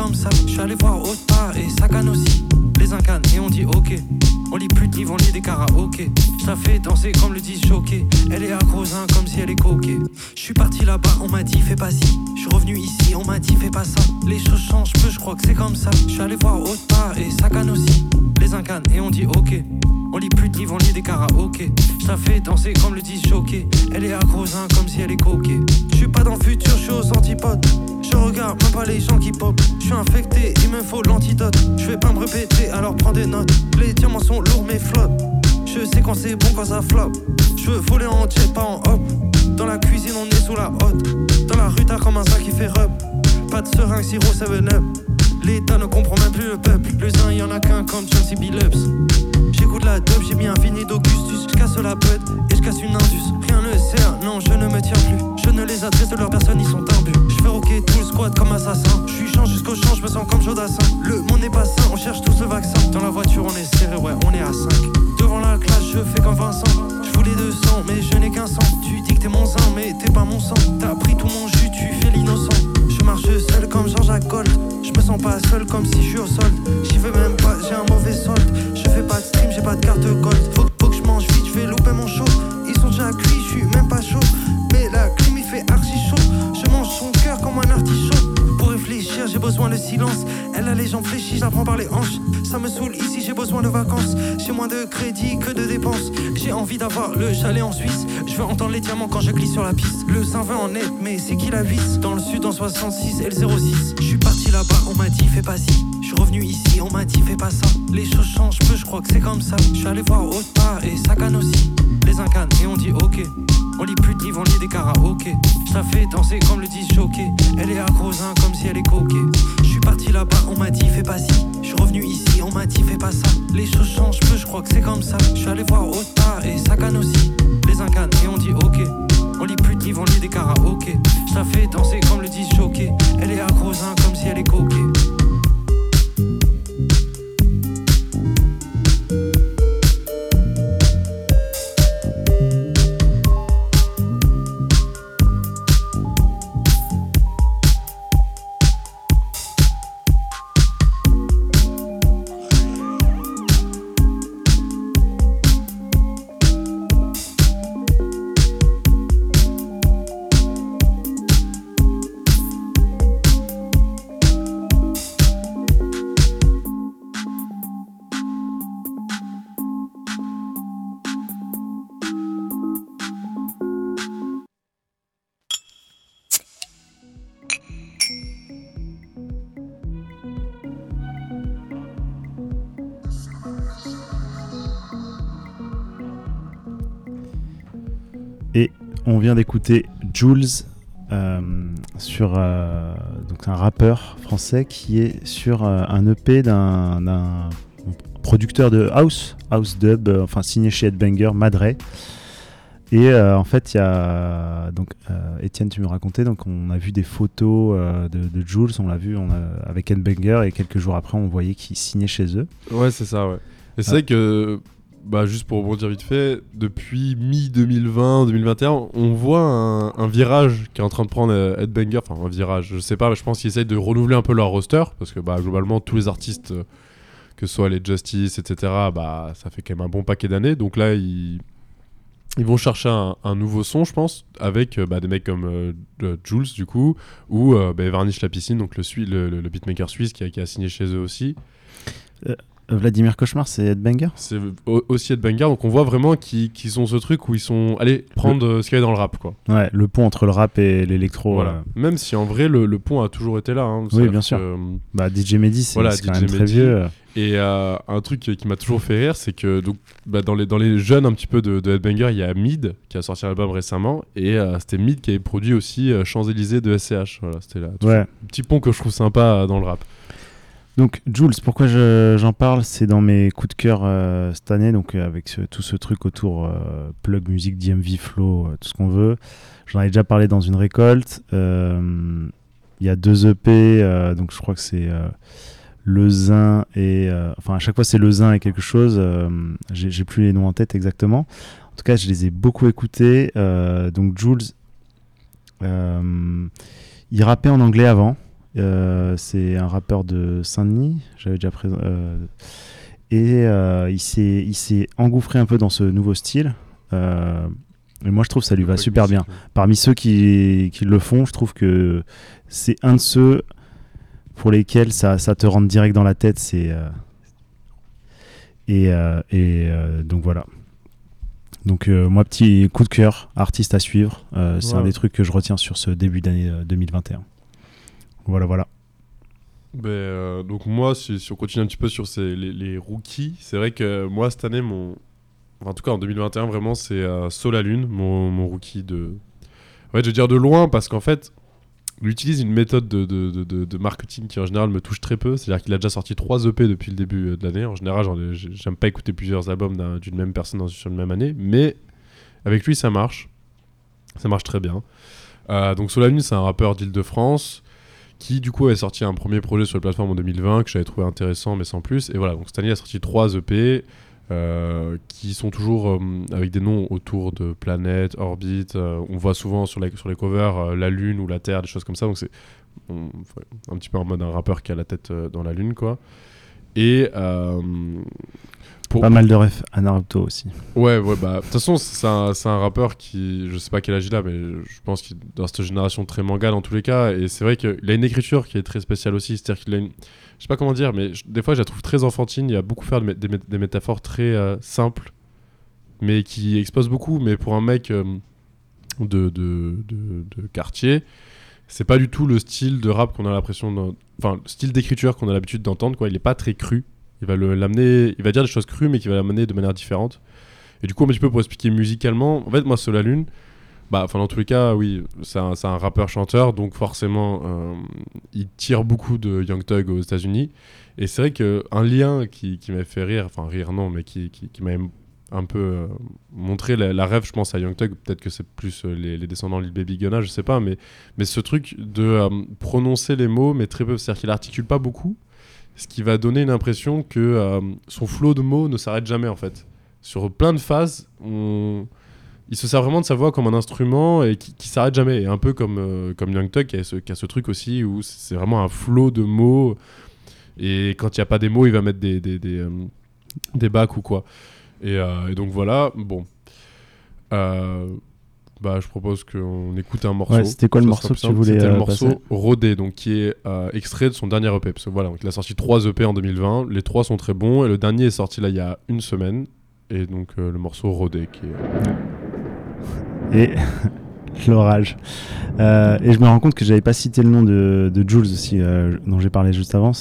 Je suis allé voir Ota et Sagan aussi. Les incanes et on dit ok. On lit plus de livres, on lit des karaokés. Je la fais danser comme le disent choqué. Elle est accrosin comme si elle est coquée. Je suis parti là-bas, on m'a dit fais pas ci. Je suis revenu ici, on m'a dit fais pas ça. Les choses changent peu, je crois que c'est comme ça. Je suis allé voir Ota et Sagan aussi. Les incanes et on dit ok. On lit plus de livres, on lit des karaokés. Je la fais danser comme le disent choqué. Elle est accrosin comme si elle est coquée. Je suis pas dans le futur, je suis aux antipodes. Je regarde même pas les gens qui pop. Je suis infecté, il me faut l'antidote. Je vais pas me répéter, alors prends des notes. Les diamants sont lourds mais flop. Je sais quand c'est bon quand ça flop. Je veux voler en jet, pas en hop. Dans la cuisine, on est sous la hotte. Dans la rue, t'as comme un sac qui fait rub. Pas de seringue, sirop, 7-up. L'État ne comprend même plus le peuple. Le un, y en a qu'un comme Chelsea Billups. La j'ai mis un fini d'Augustus. Je casse la pute et je casse une indus. Rien ne sert, non, je ne me tiens plus. Je ne les adresse de leur personne, ils sont imbus. Je fais rocker tout le squad comme assassin. Je suis champ jusqu'au champ, je me sens comme Jodassin. Le monde n'est pas sain, on cherche tous le vaccin. Dans la voiture, on est serré, ouais, on est à 5. Devant la classe, je fais comme Vincent. Je voulais 200, mais je n'ai qu'un sang. Tu dis que t'es mon sang, mais t'es pas mon sang. T'as pris tout mon jus, tu fais l'innocent. Marche seul comme Jean-Jacques Gold. Je me sens pas seul comme si je suis au solde. J'y veux même pas, j'ai un mauvais solde. Je fais pas de stream, j'ai pas de carte gold. Faut, faut que je mange vite, je vais louper mon show. Ils sont déjà cuits, je suis même pas chaud. Mais la clim il fait archi chaud. Mange son cœur comme un artichaut. Pour réfléchir, j'ai besoin de silence. Elle a les jambes fléchies, je la prends par les hanches. Ça me saoule ici, j'ai besoin de vacances. J'ai moins de crédit que de dépenses. J'ai envie d'avoir le chalet en Suisse. Je veux entendre les diamants quand je glisse sur la piste. Le 120 en net, mais c'est qui la vis? Dans le sud en 66 et le 06. Je suis parti là-bas, on m'a dit fais pas ci. Je suis revenu ici, on m'a dit fais pas ça. Les choses changent peu, je crois que c'est comme ça. Je suis allé voir Ota et Sagan aussi. Les incanes et on dit ok. On lit plus de livres, on lit des karaokés. Je la fais danser comme le choqué. Elle est accrosin comme si elle est coquée. Je suis parti là-bas, on m'a dit fais pas ci. Je suis revenu ici, on m'a dit fais pas ça. Les choses changent peu, je crois que c'est comme ça. Je suis allé voir Ota et Sagan aussi. Les incanes et on dit ok. On lit plus de livres, on lit des karaokés. Je la fais danser comme le choqué. Elle est accrosin comme si elle est coquée. On vient d'écouter Jules euh, sur euh, donc un rappeur français qui est sur euh, un EP d'un producteur de house, house dub, enfin signé chez Headbanger, Madre. Et en fait, il y a donc Étienne, tu me racontais, donc on a vu des photos de, de Jules, on l'a vu on a- avec Banger et quelques jours après, on voyait qu'il signait chez eux. Ouais, c'est ça, ouais. Et c'est Ah. vrai que, bah, juste pour rebondir vite fait, depuis mi-2020, 2021, on voit un, virage qui est en train de prendre euh, Headbanger. Enfin, un virage, je sais pas, mais je pense qu'ils essayent de renouveler un peu leur roster. Parce que, bah, globalement, tous les artistes, euh, que ce soit les Justice, etc., bah, ça fait quand même un bon paquet d'années. Donc là, ils. Ils vont chercher un, nouveau son, je pense, avec euh, bah, des mecs comme Jules, du coup, ou bah, Varnish la piscine, donc le- le beatmaker suisse qui a, qui a signé chez eux aussi. Vladimir Cauchemar, c'est Headbanger C'est au- aussi Headbanger, donc on voit vraiment qu'ils qu'ils ont ce truc où ils sont allés prendre euh, ce qu'il y avait dans le rap, quoi. Ouais, le pont entre le rap et l'électro. Voilà. euh, Même si en vrai, le, le pont a toujours été là. hein. Oui, bien sûr. que, euh, bah, DJ Mehdi, c'est Voilà, c'est quand même très vieux. Et euh, un truc qui m'a toujours fait rire, c'est que donc, bah, dans, les, dans les jeunes un petit peu de, de Headbanger, il y a Mid qui a sorti un album récemment. Et euh, c'était Mid qui avait produit aussi Champs-Élysées de SCH. Voilà, c'était là. Ouais. Un petit pont que je trouve sympa dans le rap. Donc Jules, pourquoi je- j'en parle? C'est dans mes coups de cœur euh, cette année, donc euh, avec tout ce truc autour euh, plug musique, DMV, flow, tout ce qu'on veut. J'en avais déjà parlé dans une récolte. Il y a deux EP, donc je crois que c'est Le Zin et enfin à chaque fois c'est Le Zin et quelque chose. J'ai plus les noms en tête exactement. En tout cas, je les ai beaucoup écoutés. Donc Jules, il rappait en anglais avant. Euh, c'est un rappeur de Saint-Denis, j'avais déjà présent. euh, et euh, il s'est engouffré un peu dans ce nouveau style. Et moi, je trouve que ça lui va super bien. Parmi ceux qui, qui le font, je trouve que c'est un de ceux pour lesquels ça, ça te rentre direct dans la tête. C'est euh, et, euh, et euh, donc voilà. Donc moi, petit coup de cœur, artiste à suivre. C'est un des trucs que je retiens sur ce début d'année euh, 2021. Voilà, voilà. Ben, euh, donc moi, si, on continue un petit peu sur les, rookies, c'est vrai que moi cette année, mon, en tout cas en 2021, vraiment c'est euh, Sol à Lune, mon, mon rookie de, fait, je vais dire de loin parce qu'en fait, il utilise une méthode de, marketing qui en général me touche très peu. C'est-à-dire qu'il a déjà sorti 3 EP depuis le début euh, de l'année. En général, j'aime pas écouter plusieurs albums d'un- d'une même personne dans, sur une même année, mais avec lui ça marche, ça marche très bien. Euh, donc Sol à Lune, c'est un rappeur d'Île-de-France qui du coup avait sorti un premier projet sur la plateforme en 2020 que j'avais trouvé intéressant mais sans plus. Et voilà donc cette année a sorti 3 EP euh, qui sont toujours euh, avec des noms autour de planètes, orbites euh, on voit souvent sur, la- sur les covers la lune ou la terre des choses comme ça. Donc c'est un petit peu en mode un rappeur qui a la tête dans la lune quoi. Et pour, Pas mal de refs à Naruto aussi. Ouais, ouais, bah, de toute façon, c'est un, un rappeur qui, je sais pas quel âge il a, mais je pense qu'il est dans cette génération très manga dans tous les cas. Et c'est vrai qu'il a une écriture qui est très spéciale aussi. C'est-à-dire qu'il a une. Je sais pas comment dire, mais je- des fois, je la trouve très enfantine. Il a beaucoup faire des, mé- des métaphores très euh, simples, mais qui exposent beaucoup. Mais pour un mec euh, de, de, de, de quartier, c'est pas du tout le style de rap qu'on a l'impression. Enfin, le style d'écriture qu'on a l'habitude d'entendre, quoi. Il est pas très cru. Il va l'amener, il va dire des choses crues, mais qui va l'amener de manière différente. Et du coup, un petit peu pour expliquer musicalement, en fait, moi, Sola Lune, bah, enfin, dans tous les cas, oui, c'est un, un rappeur-chanteur, donc forcément, euh, il tire beaucoup de Young Thug aux États-Unis. Et c'est vrai qu'un lien qui, qui m'a fait rire, enfin, rire non, mais qui, qui, m'a un peu euh, montré la, rêve, je pense, à Young Thug, peut-être que c'est plus euh, les, les descendants de Lil Baby Gunna, je sais pas, mais, mais ce truc de euh, prononcer les mots, mais très peu, c'est-à-dire qu'il articule pas beaucoup, ce qui va donner une impression que euh, son flot de mots ne s'arrête jamais en fait. Sur plein de phases, on... il se sert vraiment de sa voix comme un instrument et qui, qui s'arrête jamais. Et un peu comme, euh, comme Young Thug qui a, ce, qui a ce truc aussi où c'est vraiment un flot de mots. Et quand il n'y a pas des mots, il va mettre des, des, des, euh, des bacs ou quoi. Et, et donc voilà, bon. Euh, bah, je propose qu'on écoute un morceau. Ouais, c'était quoi le morceau que tu voulais, C'était euh, le morceau passer Rodé, donc qui est euh, extrait de son dernier EP. Parce que voilà, donc il a sorti trois EP en 2020. Les trois sont très bons et le dernier est sorti là il y a une semaine. Et donc euh, le morceau Rodé qui est. Et l'orage. Euh, et je me rends compte que j'avais pas cité le nom de, de Jules aussi, euh, dont j'ai parlé juste avant.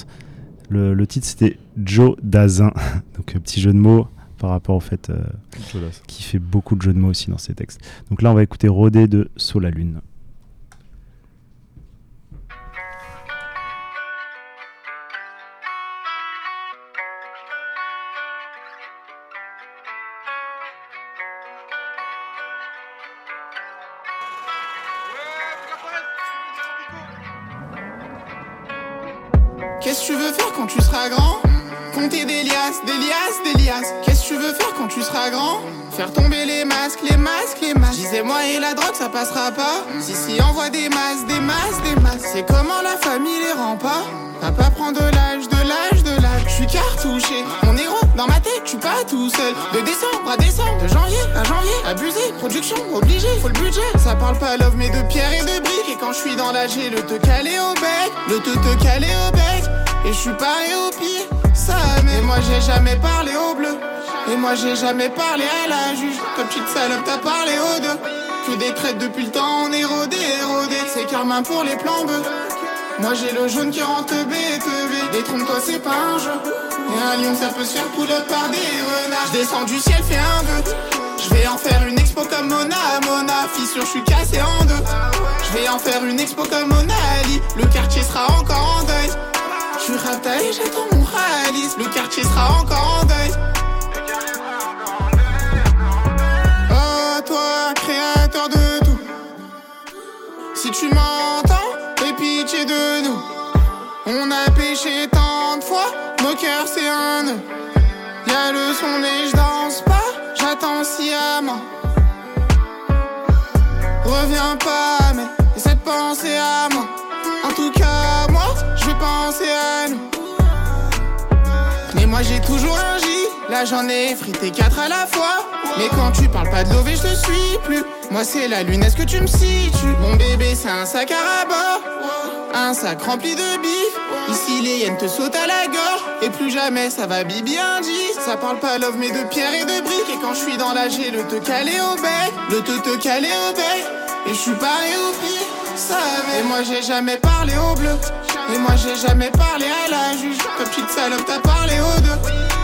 Le, le titre c'était Joe Dazin. Donc euh, petit jeu de mots par rapport au fait euh, Jolas. qui fait beaucoup de jeux de mots aussi dans ses textes. Donc là on va écouter Rodé de Saut la Lune. Masques. Disais-moi et la drogue, ça passera pas. Si, si, envoie des masques, des masques, des masques. C'est comment la famille les rend pas? Papa prend de l'âge, de l'âge, de l'âge. Je suis cartouché. Mon héros, dans ma tête, tu pas tout seul. De décembre à décembre, de janvier à janvier. Abusé, production, obligé, faut le budget. Ça parle pas love, mais de pierre et de briques. Et quand je suis dans la G, le te caler au bec. Le te te caler au bec. Et je suis paré au. Mais moi j'ai jamais parlé au bleu. Et moi j'ai jamais parlé à la juge. Comme petite salope, t'as parlé aux deux. Que des traites depuis le temps, on est rodé, rodé. C'est carmin pour les plans bleus. Moi j'ai le jaune qui rentre B, B. Détrompe-toi, c'est pas un jeu. Et un lion, ça peut se faire poulet par des renards. Je descends du ciel, fais un vœu. Je vais en faire une expo comme Mona, Mona. Fissure, je suis cassé en deux. Je vais en faire une expo comme Mona Ali. Et j'attends mon ralice. Le quartier sera encore en deuil. Oh, toi, créateur de tout. Si tu m'entends, aie pitié de nous. On a péché tant de fois, nos cœurs c'est un nœud. Y'a le son mais je danse pas, j'attends sciemment. Reviens pas, mais essaie de penser à moi. À nous. Mais moi j'ai toujours un J, là j'en ai frité quatre à la fois. Mais quand tu parles pas de l'OV, je te suis plus. Moi c'est la lune, est-ce que tu me situes? Mon bébé c'est un sac à rabat, un sac rempli de bif. Ici les hyènes te sautent à la gorge, et plus jamais ça va bibi J. Ça parle pas love mais de pierre et de briques. Et quand je suis dans la G, le te caler au bec, le te te caler au bec. Et je suis paré au ça Et moi j'ai jamais parlé au bleu. Et moi j'ai jamais parlé à la juge. Comme petite salope t'as parlé aux deux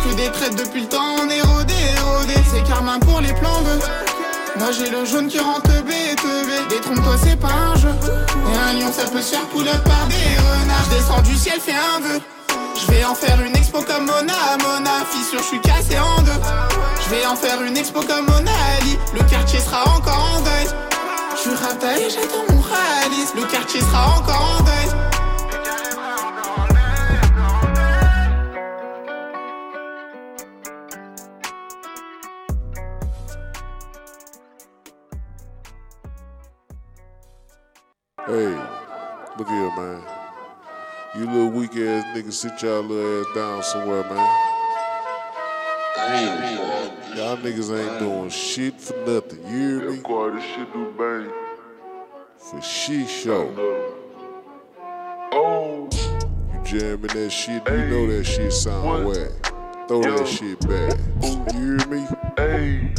Que des traites depuis le temps on est rodé, rodé C'est carmin pour les plans bleus Moi j'ai le jaune qui rentre B, B. Détrompe-toi c'est pas un jeu. Et un lion ça peut se faire pull par des renards. Descends du ciel, fais un vœu. Je vais en faire une expo comme Mona, Mona. Fissure, je suis cassé en deux. Je vais en faire une expo comme Mona Ali. Le quartier sera encore en deuil. Je suis j'attends mon ralice Le quartier sera encore en deuil Hey, look here, man. You little weak ass niggas sit y'all little ass down somewhere, man. Y'all niggas ain't doing shit for nothing. You hear me? this shit do bang. For she show. Oh, You jamming that shit, you know that shit sound whack. Throw that shit back. You hear me? hey,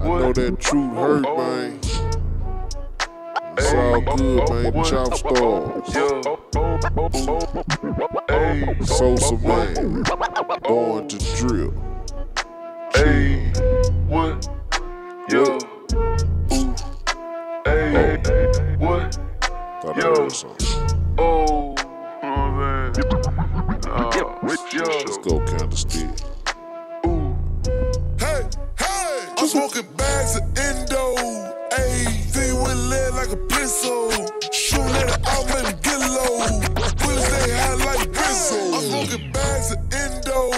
I know that truth hurt, man. All good, man. Chop stars. hey, Sosa man. Born to drill. hey, what? Yo, hey, what? Thought I Yo. heard something. Oh, oh man. Oh, yo. Let's go, kinda still. Hey, hey! I'm smoking bags of endo. Smoking bags of endo.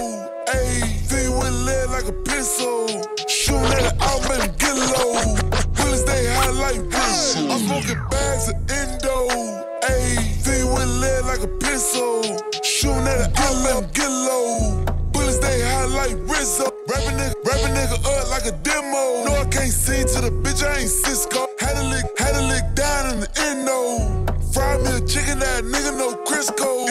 Ayy, feet with lead like a pencil. Shooting at it me get low. Bullets they high like bristle. I'm smoking bags of endo. Ayy, feet with lead like a pencil. Shooting at it me get low. Bullets they high like Rizzo. Rapping nigga, rapping nigga up like a demo. No, I can't see to the bitch, I ain't Cisco. Had to lick, had to lick down in the endo. Fry me a chicken, that nigga no Crisco.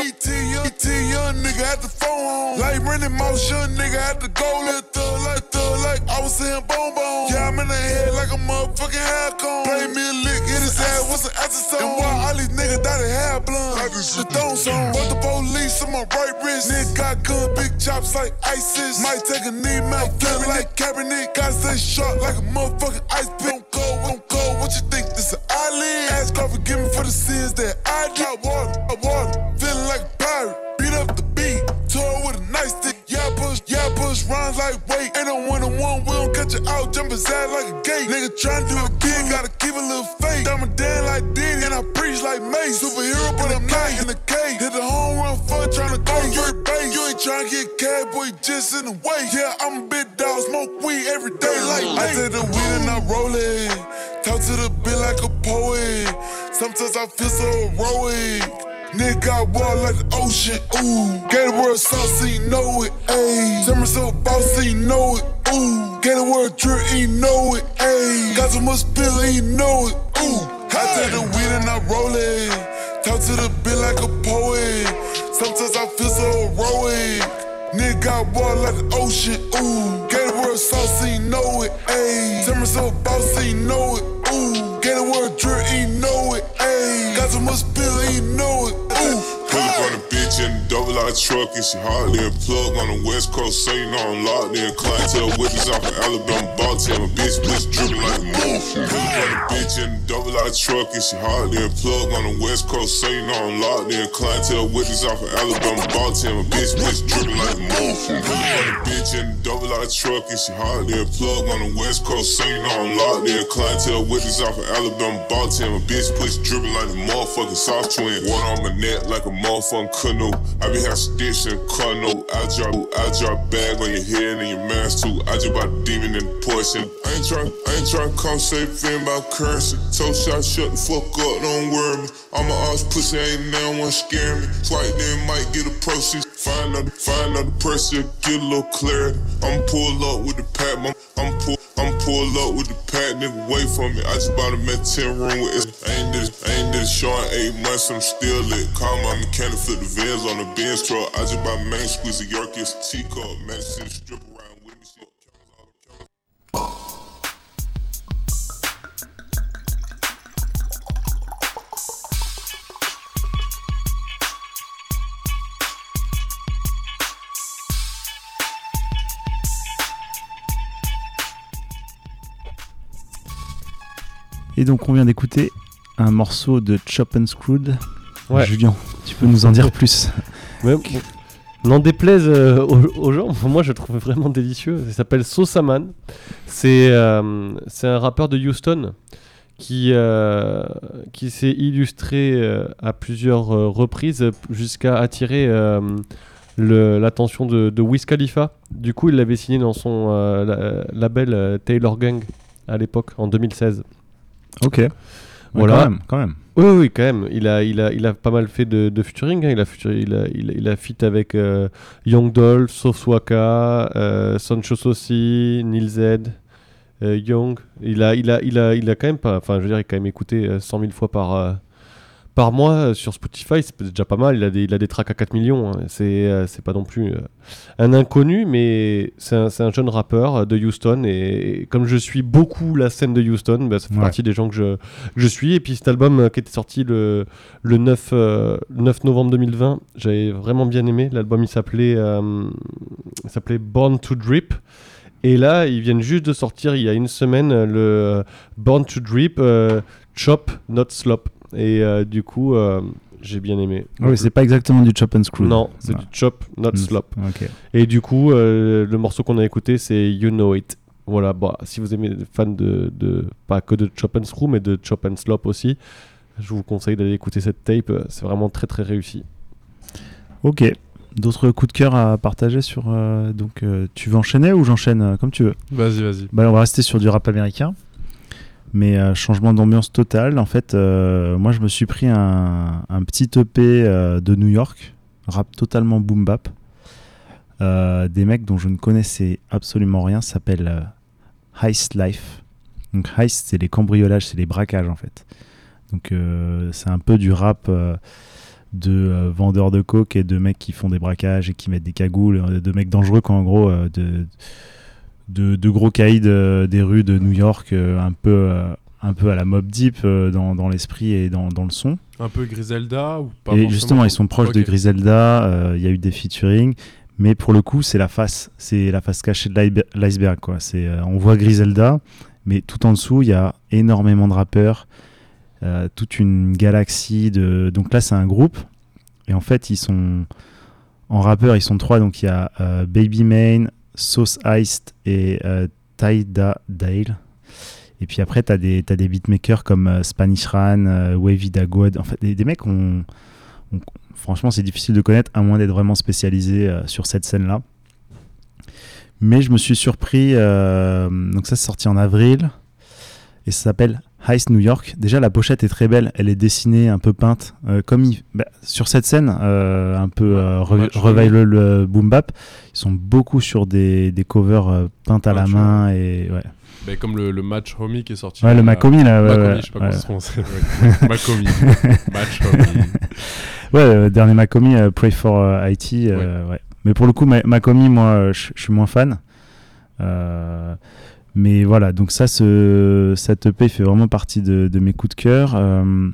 In the end zone. ET young, ET young nigga had the phone on. Like Moss, young nigga had the goal. Let thug like thug like I was saying bone bone. Yeah, I'm in the head like a motherfucking hair cone. Play me a lick, hit his ass, what's the acetone? And why all these niggas die to hair blunt? The thong song. Fuck the police on my right wrist. Nigga got gun, big chops like ISIS. Might take a knee, mouth feeling like Kaepernick. Gotta stay sharp like a motherfucking ice pick. Don't go, don't go. What you think? This an island? Ask God forgive me for the sins that I did. Hot water. His ass like a gate. Nigga tryna do it again. Gotta keep a little faith. Dumb down like Diddy. And I preach like mace. Superhero, but I'm not in the cage. Hit the home run fun trying to go straight base. You ain't trying to get cab, boy, just in the way. Yeah, I'm a big dog, smoke weed every day like. I take the weed and I roll it. Talk to the bill like a poet. Sometimes I feel so heroic. Nigga water like the ocean, ooh. Word sauce, you know it, ayy. Summer so boss, so you know it, ooh. Get the word drip, he know it, ayy. Got so much spill, he know it, ooh. I take the weed and I roll it. Talk to the bill like a poet. Sometimes I feel so heroic. Nigga water like the ocean, ooh. Word sauce, you know it, ayy. Summer so boss, so you know it, ooh. The word drip, he know it, ayy. Got so much spill, he know it, ooh. Pull up on a bitch in a double R truck and she hardly a plug on the west coast, so you know I'm locked in. Clientele witness off of Alabama, Baltimore, bitch, bitch dripping like a motherfucker. Pull up on a bitch in a double R truck and she hardly a plug on the west coast, so you know I'm locked in. Clientele witness off of Alabama, Baltimore, bitch, bitch dripping like a motherfucker. Pull up on a bitch in a double R truck and she hardly a plug on the west coast, so you know I'm locked in. Clientele witness off of Alabama, Baltimore, bitch, bitch dripping like a motherfucking soft twin. Water on my neck like a motherfucking canoe. I be have stitch and. I drop, I drop bag on your head and your mask too. I just bought demon and portion. I ain't trying, I ain't trying to come say fin about currency. So shot, shut the fuck up, don't worry me. I'm a ass pussy, ain't no one scare me. Swipe then might get a proceed. Find out, find out the pressure, get a little clarity. I'm pull up with the pack, I'm, I'm pull. I'm pull up with the pack, nigga, wait for me. I just bought a med 10 room with it. I ain't this, I ain't this short eight months, I'm still lit. Call my mechanic, flip the Vans on the Benz truck. I just bought main squeeze a York, it's a teacup. Man, see the strip Et donc on vient d'écouter un morceau de Chop and Screwed. Ouais. Julien, tu peux nous en dire plus Ouais, N'en déplaise euh, aux, aux gens, moi je le trouve vraiment délicieux. Il s'appelle Sosaman. C'est euh, c'est un rappeur de Houston qui, euh, qui s'est illustré euh, à plusieurs reprises jusqu'à attirer l'attention de, de Wiz Khalifa. Du coup, il l'avait signé dans son la- label Taylor Gang à l'époque, en 2016. Ok. Voilà. Quand même, quand même. Oui, oui, quand même. Il a, il a, il a pas mal fait de, de featuring. hein. Il a, feature- il a, il a, il a feat avec euh, Young Doll, Soswaka, euh, Sancho Sossi, Neil Z, euh, Young. Il a, il, a, il, a, il a quand même pas. Enfin, je veux dire, il a quand même écouté euh, 100 000 fois par, euh, par mois euh, sur Spotify. C'est déjà pas mal. Il a des, il a des tracks à 4 millions. hein. C'est, euh, c'est pas non plus euh, un inconnu, mais c'est un, un jeune rappeur de Houston. Et, comme je suis beaucoup la scène de Houston, bah, ça fait Ouais. partie des gens que je, que je suis. Et puis cet album qui était sorti le, le 9, euh, le 9 novembre 2020, j'avais vraiment bien aimé. L'album il s'appelait euh, Born to Drip. Et là, ils viennent juste de sortir il y a une semaine le Born to Drip euh, Chop Not Slop. Et euh, du coup, euh, j'ai bien aimé. Oui, c'est pas exactement du Chop and Screwed. Non, c'est Ouais. du Chop Not Mm. Slop. Et du coup, euh, le morceau qu'on a écouté, c'est You Know It. Voilà, bah, si vous aimez fan de, de pas que de Chop and Screw, mais de Chop and Slop aussi, je vous conseille d'aller écouter cette tape. C'est vraiment très très réussi. Ok. D'autres coups de cœur à partager sur. euh, donc, euh, tu veux enchaîner ou j'enchaîne euh, comme tu veux? Vas-y, vas-y. Bah, on va rester sur du rap américain. Mais euh, changement d'ambiance total. En fait, euh, moi, je me suis pris un, petit EP euh, de New York, rap totalement boom bap. Euh, des mecs dont je ne connaissais absolument rien, ça s'appelle euh, Heist Life. Donc Heist, c'est les cambriolages, c'est les braquages en fait. Donc c'est un peu du rap de vendeurs de coke et de mecs qui font des braquages et qui mettent des cagoules, de mecs dangereux quoi en gros, de, de, de gros caïds euh, des rues de New York, euh, un peu euh, un peu à la Mob Deep dans, dans l'esprit et dans, dans le son. Un peu Griselda ou pas Et justement, ils sont proches de. Griselda, il y a eu des featuring, mais pour le coup, c'est la face, c'est la face cachée de l'iceberg. quoi. C'est, on voit Griselda, mais tout en dessous, il y a énormément de rappeurs, euh, toute une galaxie de. Donc là, c'est un groupe, et en fait, ils sont en rappeurs, ils sont trois. Donc il y a euh, Baby Main, Sauce Iced et euh, Tyda Dale. Et puis après, tu as t'as des beatmakers comme euh, Spanish Ran, euh, Wavy Dagwood. En fait, des, des mecs, franchement, c'est difficile de connaître à moins d'être vraiment spécialisé sur cette scène-là. Mais je me suis surpris. donc, ça, c'est sorti en avril. Et ça s'appelle Heist New York. Déjà, la pochette est très belle. Elle est dessinée, un peu peinte. euh, comme il- bah, sur cette scène, euh, un peu euh, re- revival euh, boom bap, ils sont beaucoup sur des, des covers euh, peintes à la main. Et, ouais. Bah, comme le, le match homie qui est sorti. Ouais, le là. Macomi, là, Macomi, ouais, je sais pas comment ça se prononce. Macomi. match homie. Ouais, le dernier Macomi, euh, Pray for euh, IT. euh, ouais. Mais pour le coup, Ma- Macomi, moi, euh, je je suis moins fan. Euh, mais voilà, donc ça, ce, cette EP fait vraiment partie de, de mes coups de cœur. Euh,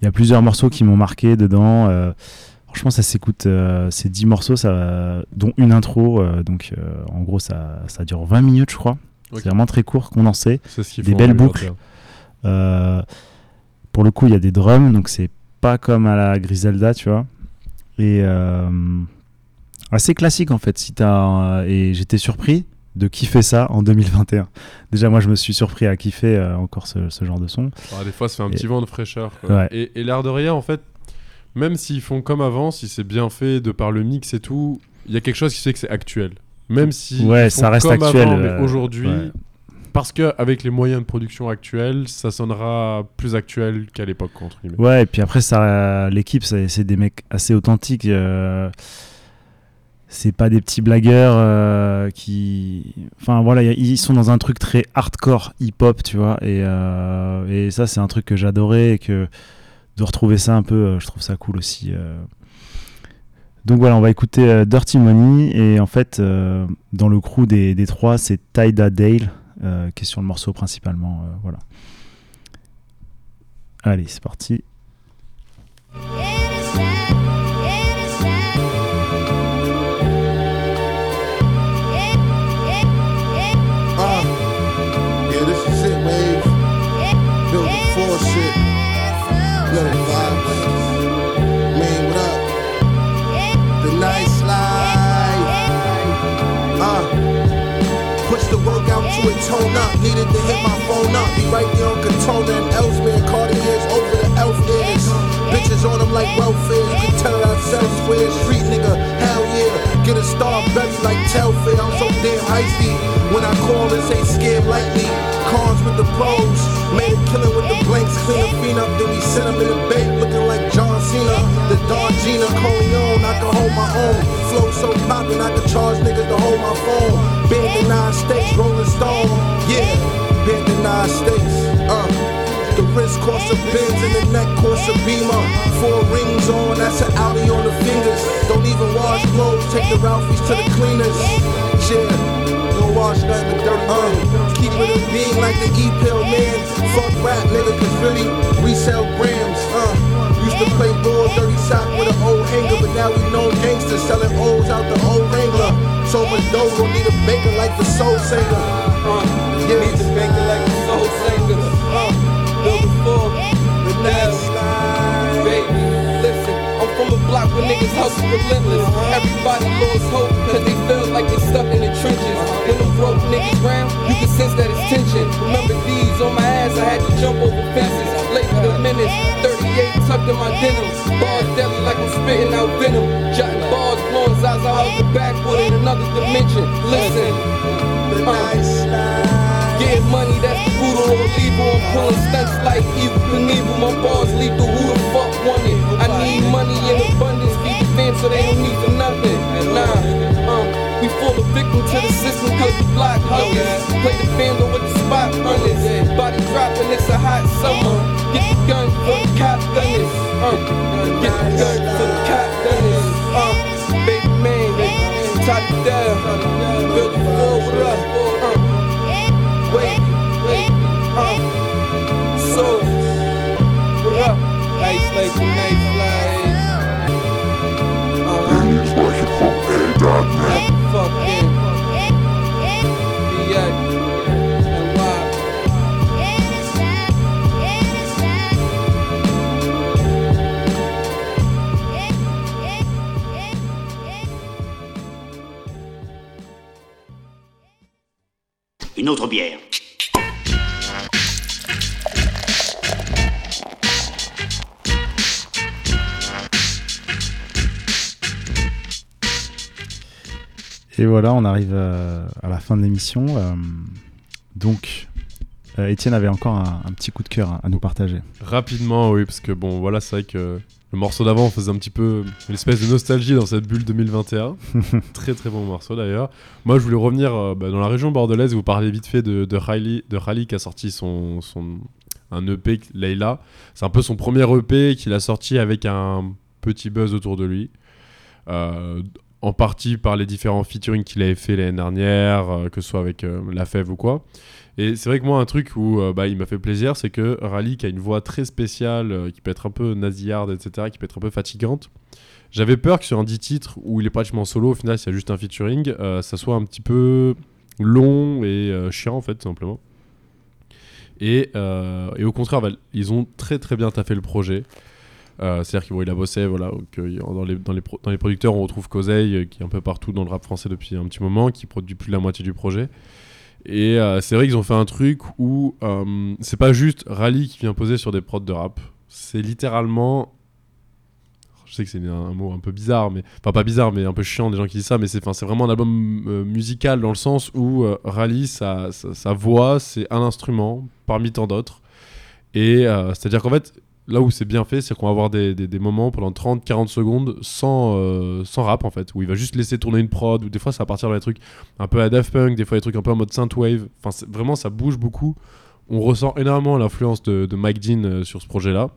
Il y a plusieurs morceaux qui m'ont marqué dedans. Euh, franchement, ça s'écoute. euh, c'est 10 morceaux, ça, dont une intro. euh, donc, euh, en gros, ça, ça dure 20 minutes, je crois. C'est vraiment très court, condensé. Des belles 2021. boucles. Euh, pour le coup, il y a des drums, donc c'est pas comme à la Griselda, tu vois. Et euh, assez classique en fait. Si t'as, et j'étais surpris de kiffer ça en 2021. Déjà, moi, je me suis surpris à kiffer euh, encore ce, ce genre de son. Ah, des fois, ça fait un Et- petit vent de fraîcheur. quoi. Ouais. Et, et l'air de rien, en fait, même s'ils font comme avant, si c'est bien fait de par le mix et tout, il y a quelque chose qui fait que c'est actuel. Même si Ouais, ça reste comme actuel, euh, aujourd'hui, ouais. parce que avec les moyens de production actuels, ça sonnera plus actuel qu'à l'époque guillemets. Ouais, et puis après, ça, l'équipe, c'est c'est des mecs assez authentiques. euh, c'est pas des petits blagueurs euh, qui. Enfin voilà, ils sont dans un truc très hardcore hip-hop, tu vois. Et, euh, et ça, c'est un truc que j'adorais et que de retrouver ça un peu, euh, je trouve ça cool aussi. Donc voilà, on va écouter Dirty Money. Et en fait, dans le crew des, des trois, c'est Tyda Dale qui est sur le morceau principalement. voilà. Allez, c'est parti. It, tone up. Needed to hit my phone up. Be right there on Katona and Ellsmere. Cartier's over the elf ears. Bitches on them like welfare. You can tell it out square. Street nigga, hell yeah. Get a star belly like Telfair. I'm so damn icy. When I call and say scam lightly. Cars with the pros. Made a killing with the blanks. Clean a fiend up. Then we send them in the bank looking like John Cena. The Don Gina Corleone. I can hold my own. Flow so poppin'. I can charge niggas to hold my phone. Been the nine states. Rolling Stone. Yeah. Been the nine states. Uh. The wrist costs a Benz and the neck costs a Beamer. Four rings on, that's an Audi on the fingers. Don't even wash clothes, take the Ralphies to the cleaners. Yeah, don't wash nothing but dirt. Uh, keep it a being like the E-Pill man. Fuck rap, nigga, cause really, we sell grams. Uh, used to play ball, dirty sock with an old hanger, but now we know gangsters selling O's out the old Wrangler. So much dough, don't need a banker like the soul singer. Uh, yeah, need a banker like the soul singer. Uh, a four, the next baby. Listen, I'm from a block where niggas hustle relentless. Everybody lost hope cause they feel like they stuck in the trenches. When the broke niggas round, you can sense that it's tension. Remember these on my ass, I had to jump over fences. The minutes, 38 tucked in my denim. Bars deadly like I'm spitting out venom. Jotting bars, blowing Zaza out the backwood in another dimension. Listen, uh, Getting money, that's the brutal or evil. I'm pulling stunts like evil Knievel. My bars lethal, who the fuck want it? I need money in abundance, the fans so they don't need for nothing. Nah, uh, we fall a victim to the system cause we block huggers. Play the with the spot runners. Body dropping, it's a hot summer. Get the gun for the cop gunners. Uh, get the gun for the cop gunners. Uh, baby man, top it down. Build the forward up. Uh, wait, wait, uh, so, what up? Nice like nice like, uh-huh. Fucking, be Et voilà, on arrive euh, à, la fin de l'émission. Euh, donc, euh, Étienne avait encore un, petit coup de cœur à, nous partager. Rapidement, oui, parce que bon, voilà, c'est vrai que le morceau d'avant faisait un petit peu une espèce de nostalgie dans cette bulle 2021. très très bon morceau d'ailleurs. Moi, je voulais revenir euh, bah, dans la région bordelaise. Vous parlez vite fait de, de Riley, de Riley qui a sorti son, son un EP, Leila. C'est un peu son premier EP qu'il a sorti avec un petit buzz autour de lui. Euh, en partie par les différents featuring qu'il avait fait l'année dernière, euh, que ce soit avec La Fève ou quoi. Et c'est vrai que moi, un truc où euh, bah, il m'a fait plaisir, c'est que Rally, qui a une voix très spéciale, euh, qui peut être un peu nasillarde, etc., qui peut être un peu fatigante, j'avais peur que sur un 10 titres où il est pratiquement solo, au final, s'il y a juste un featuring, euh, ça soit un petit peu long et chiant, en fait, tout simplement. Et, et au contraire, bah, ils ont très très bien taffé le projet. C'est-à-dire qu'il bon, a bossé, voilà, dans, les, dans, les dans les producteurs, on retrouve euh, qui est un peu partout dans le rap français depuis un petit moment, qui produit plus de la moitié du projet. Et euh, c'est vrai qu'ils ont fait un truc où euh, c'est pas juste Rally qui vient poser sur des prods de rap. C'est littéralement. Je sais que c'est un, mot un peu bizarre, mais. Enfin, pas bizarre, mais un peu chiant des gens qui disent ça, mais c'est vraiment un album euh, musical dans le sens où Rally, sa, sa, sa voix, c'est un instrument parmi tant d'autres. Et c'est-à-dire qu'en fait, là où c'est bien fait, c'est qu'on va avoir des, des, moments pendant 30-40 secondes sans, euh, sans rap en fait, où il va juste laisser tourner une prod, ou des fois ça va partir dans des trucs un peu à Daft Punk, des fois des trucs un peu en mode synthwave. Enfin, vraiment, ça bouge beaucoup. On ressent énormément l'influence de, de Mike Dean euh, sur ce projet-là.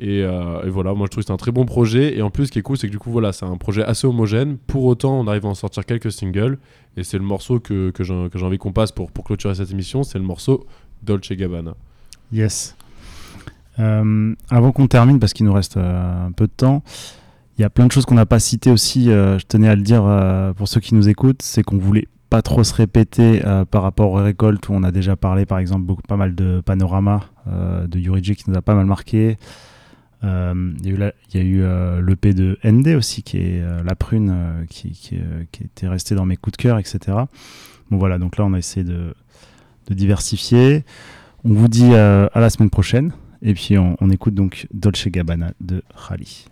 Et, euh, et voilà, moi je trouve que c'est un très bon projet. Et en plus, ce qui est cool, c'est que du coup, voilà, c'est un projet assez homogène. Pour autant, on arrive à en sortir quelques singles. Et c'est le morceau que, que j'ai envie qu'on passe pour, pour clôturer cette émission. C'est le morceau Dolce Gabbana. Yes. Euh, avant qu'on termine, parce qu'il nous reste euh, un peu de temps, il y a plein de choses qu'on n'a pas citées aussi. euh, je tenais à le dire pour ceux qui nous écoutent, c'est qu'on voulait pas trop se répéter par rapport aux récoltes où on a déjà parlé, par exemple, beaucoup, pas mal de Panorama euh, de Yuriji qui nous a pas mal marqué. Il y a eu, l'EP de ND aussi, qui est La Prune, qui, était resté dans mes coups de cœur, etc. Bon voilà, donc là on a essayé de, diversifier. On vous dit à la semaine prochaine. Et puis on, on écoute donc Dolce Gabbana de Rally.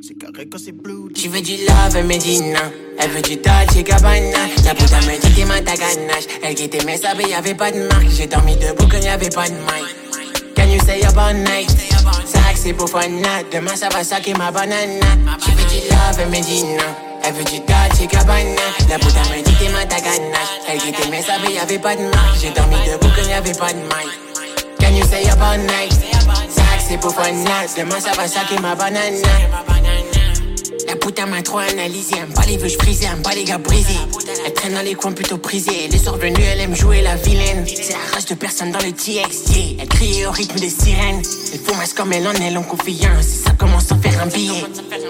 C'est carré quand c'est blue. Tu veux du love, elle me dit non. Elle veut du Dolce Gabbana. La putain me dit t'es ma ta ganache. Elle qui t'aimait ça, mais y'avait pas de marque. J'ai dormi debout quand y'avait pas de mic. Can you say a bonne night? C'est pour night. Demain ça va saquer ma banana. Tu veux du love, elle me dit non. Elle veut du Dolce Gabbana. La putain me dit t'es ma ta ganache. Elle qui t'aimait ça, mais y'avait pas de marque. J'ai dormi debout quand y'avait pas de mic. Can you say a bonne night? C'est pour night. Demain ça va saquer ma banana. La putain m'a trop analysé, me bat les vœux, j'brisais, elle me bat les gars brisés. Elle traîne dans les coins plutôt prisés. Les soirs venus, elle aime jouer la vilaine. C'est la rage de personne dans le TX, yeah. Elle crie au rythme des sirènes. Elle fumasse comme elle en elle en confiance. Et ça commence à faire un billet?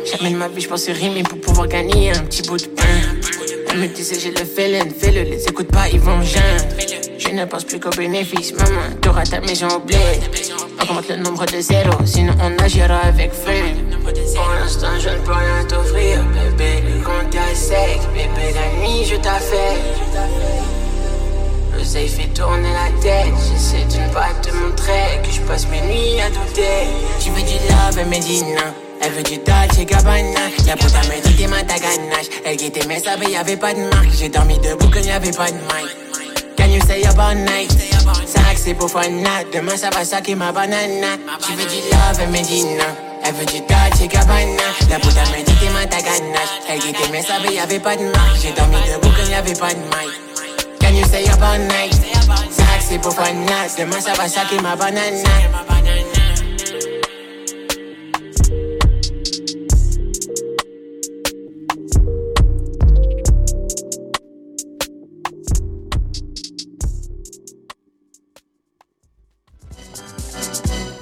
Jamais de ma vie, j'pense rimer pour pouvoir gagner un petit bout de pain. Elle me disait, j'ai le feeling, fais-le, les écoute pas, ils vont geindre. Je ne pense plus qu'au bénéfice, maman. T'auras ta maison au bled. Augmente le nombre de zéros, sinon on agira avec feu. Pour l'instant, je ne peux rien t'offrir, bébé. Le compte est sec, bébé. La nuit, je t'affecte. Le safe fait tourner la tête. J'essaie de ne pas te montrer que je passe mes nuits à douter. Tu veux du love, elle. Elle veut du Dolce Gabbana. La putain me dit t'es ma ganache. Elle t'aimait ça, mais y'avait pas de marque. J'ai dormi debout quand y'avait pas de mic. Can you stay up all night? Fun night. Demain ça va saquer ma banana. Tu veux du love, elle me dit non. Elle veut du Dolce Gabbana. La putain me dit t'es ma ganache. Elle qui t'aimait ça, mais y'avait pas de marque. J'ai dormi debout quand y'avait pas de mic. Can you stay up all night? Fun night. Demain ça va saquer ma banana.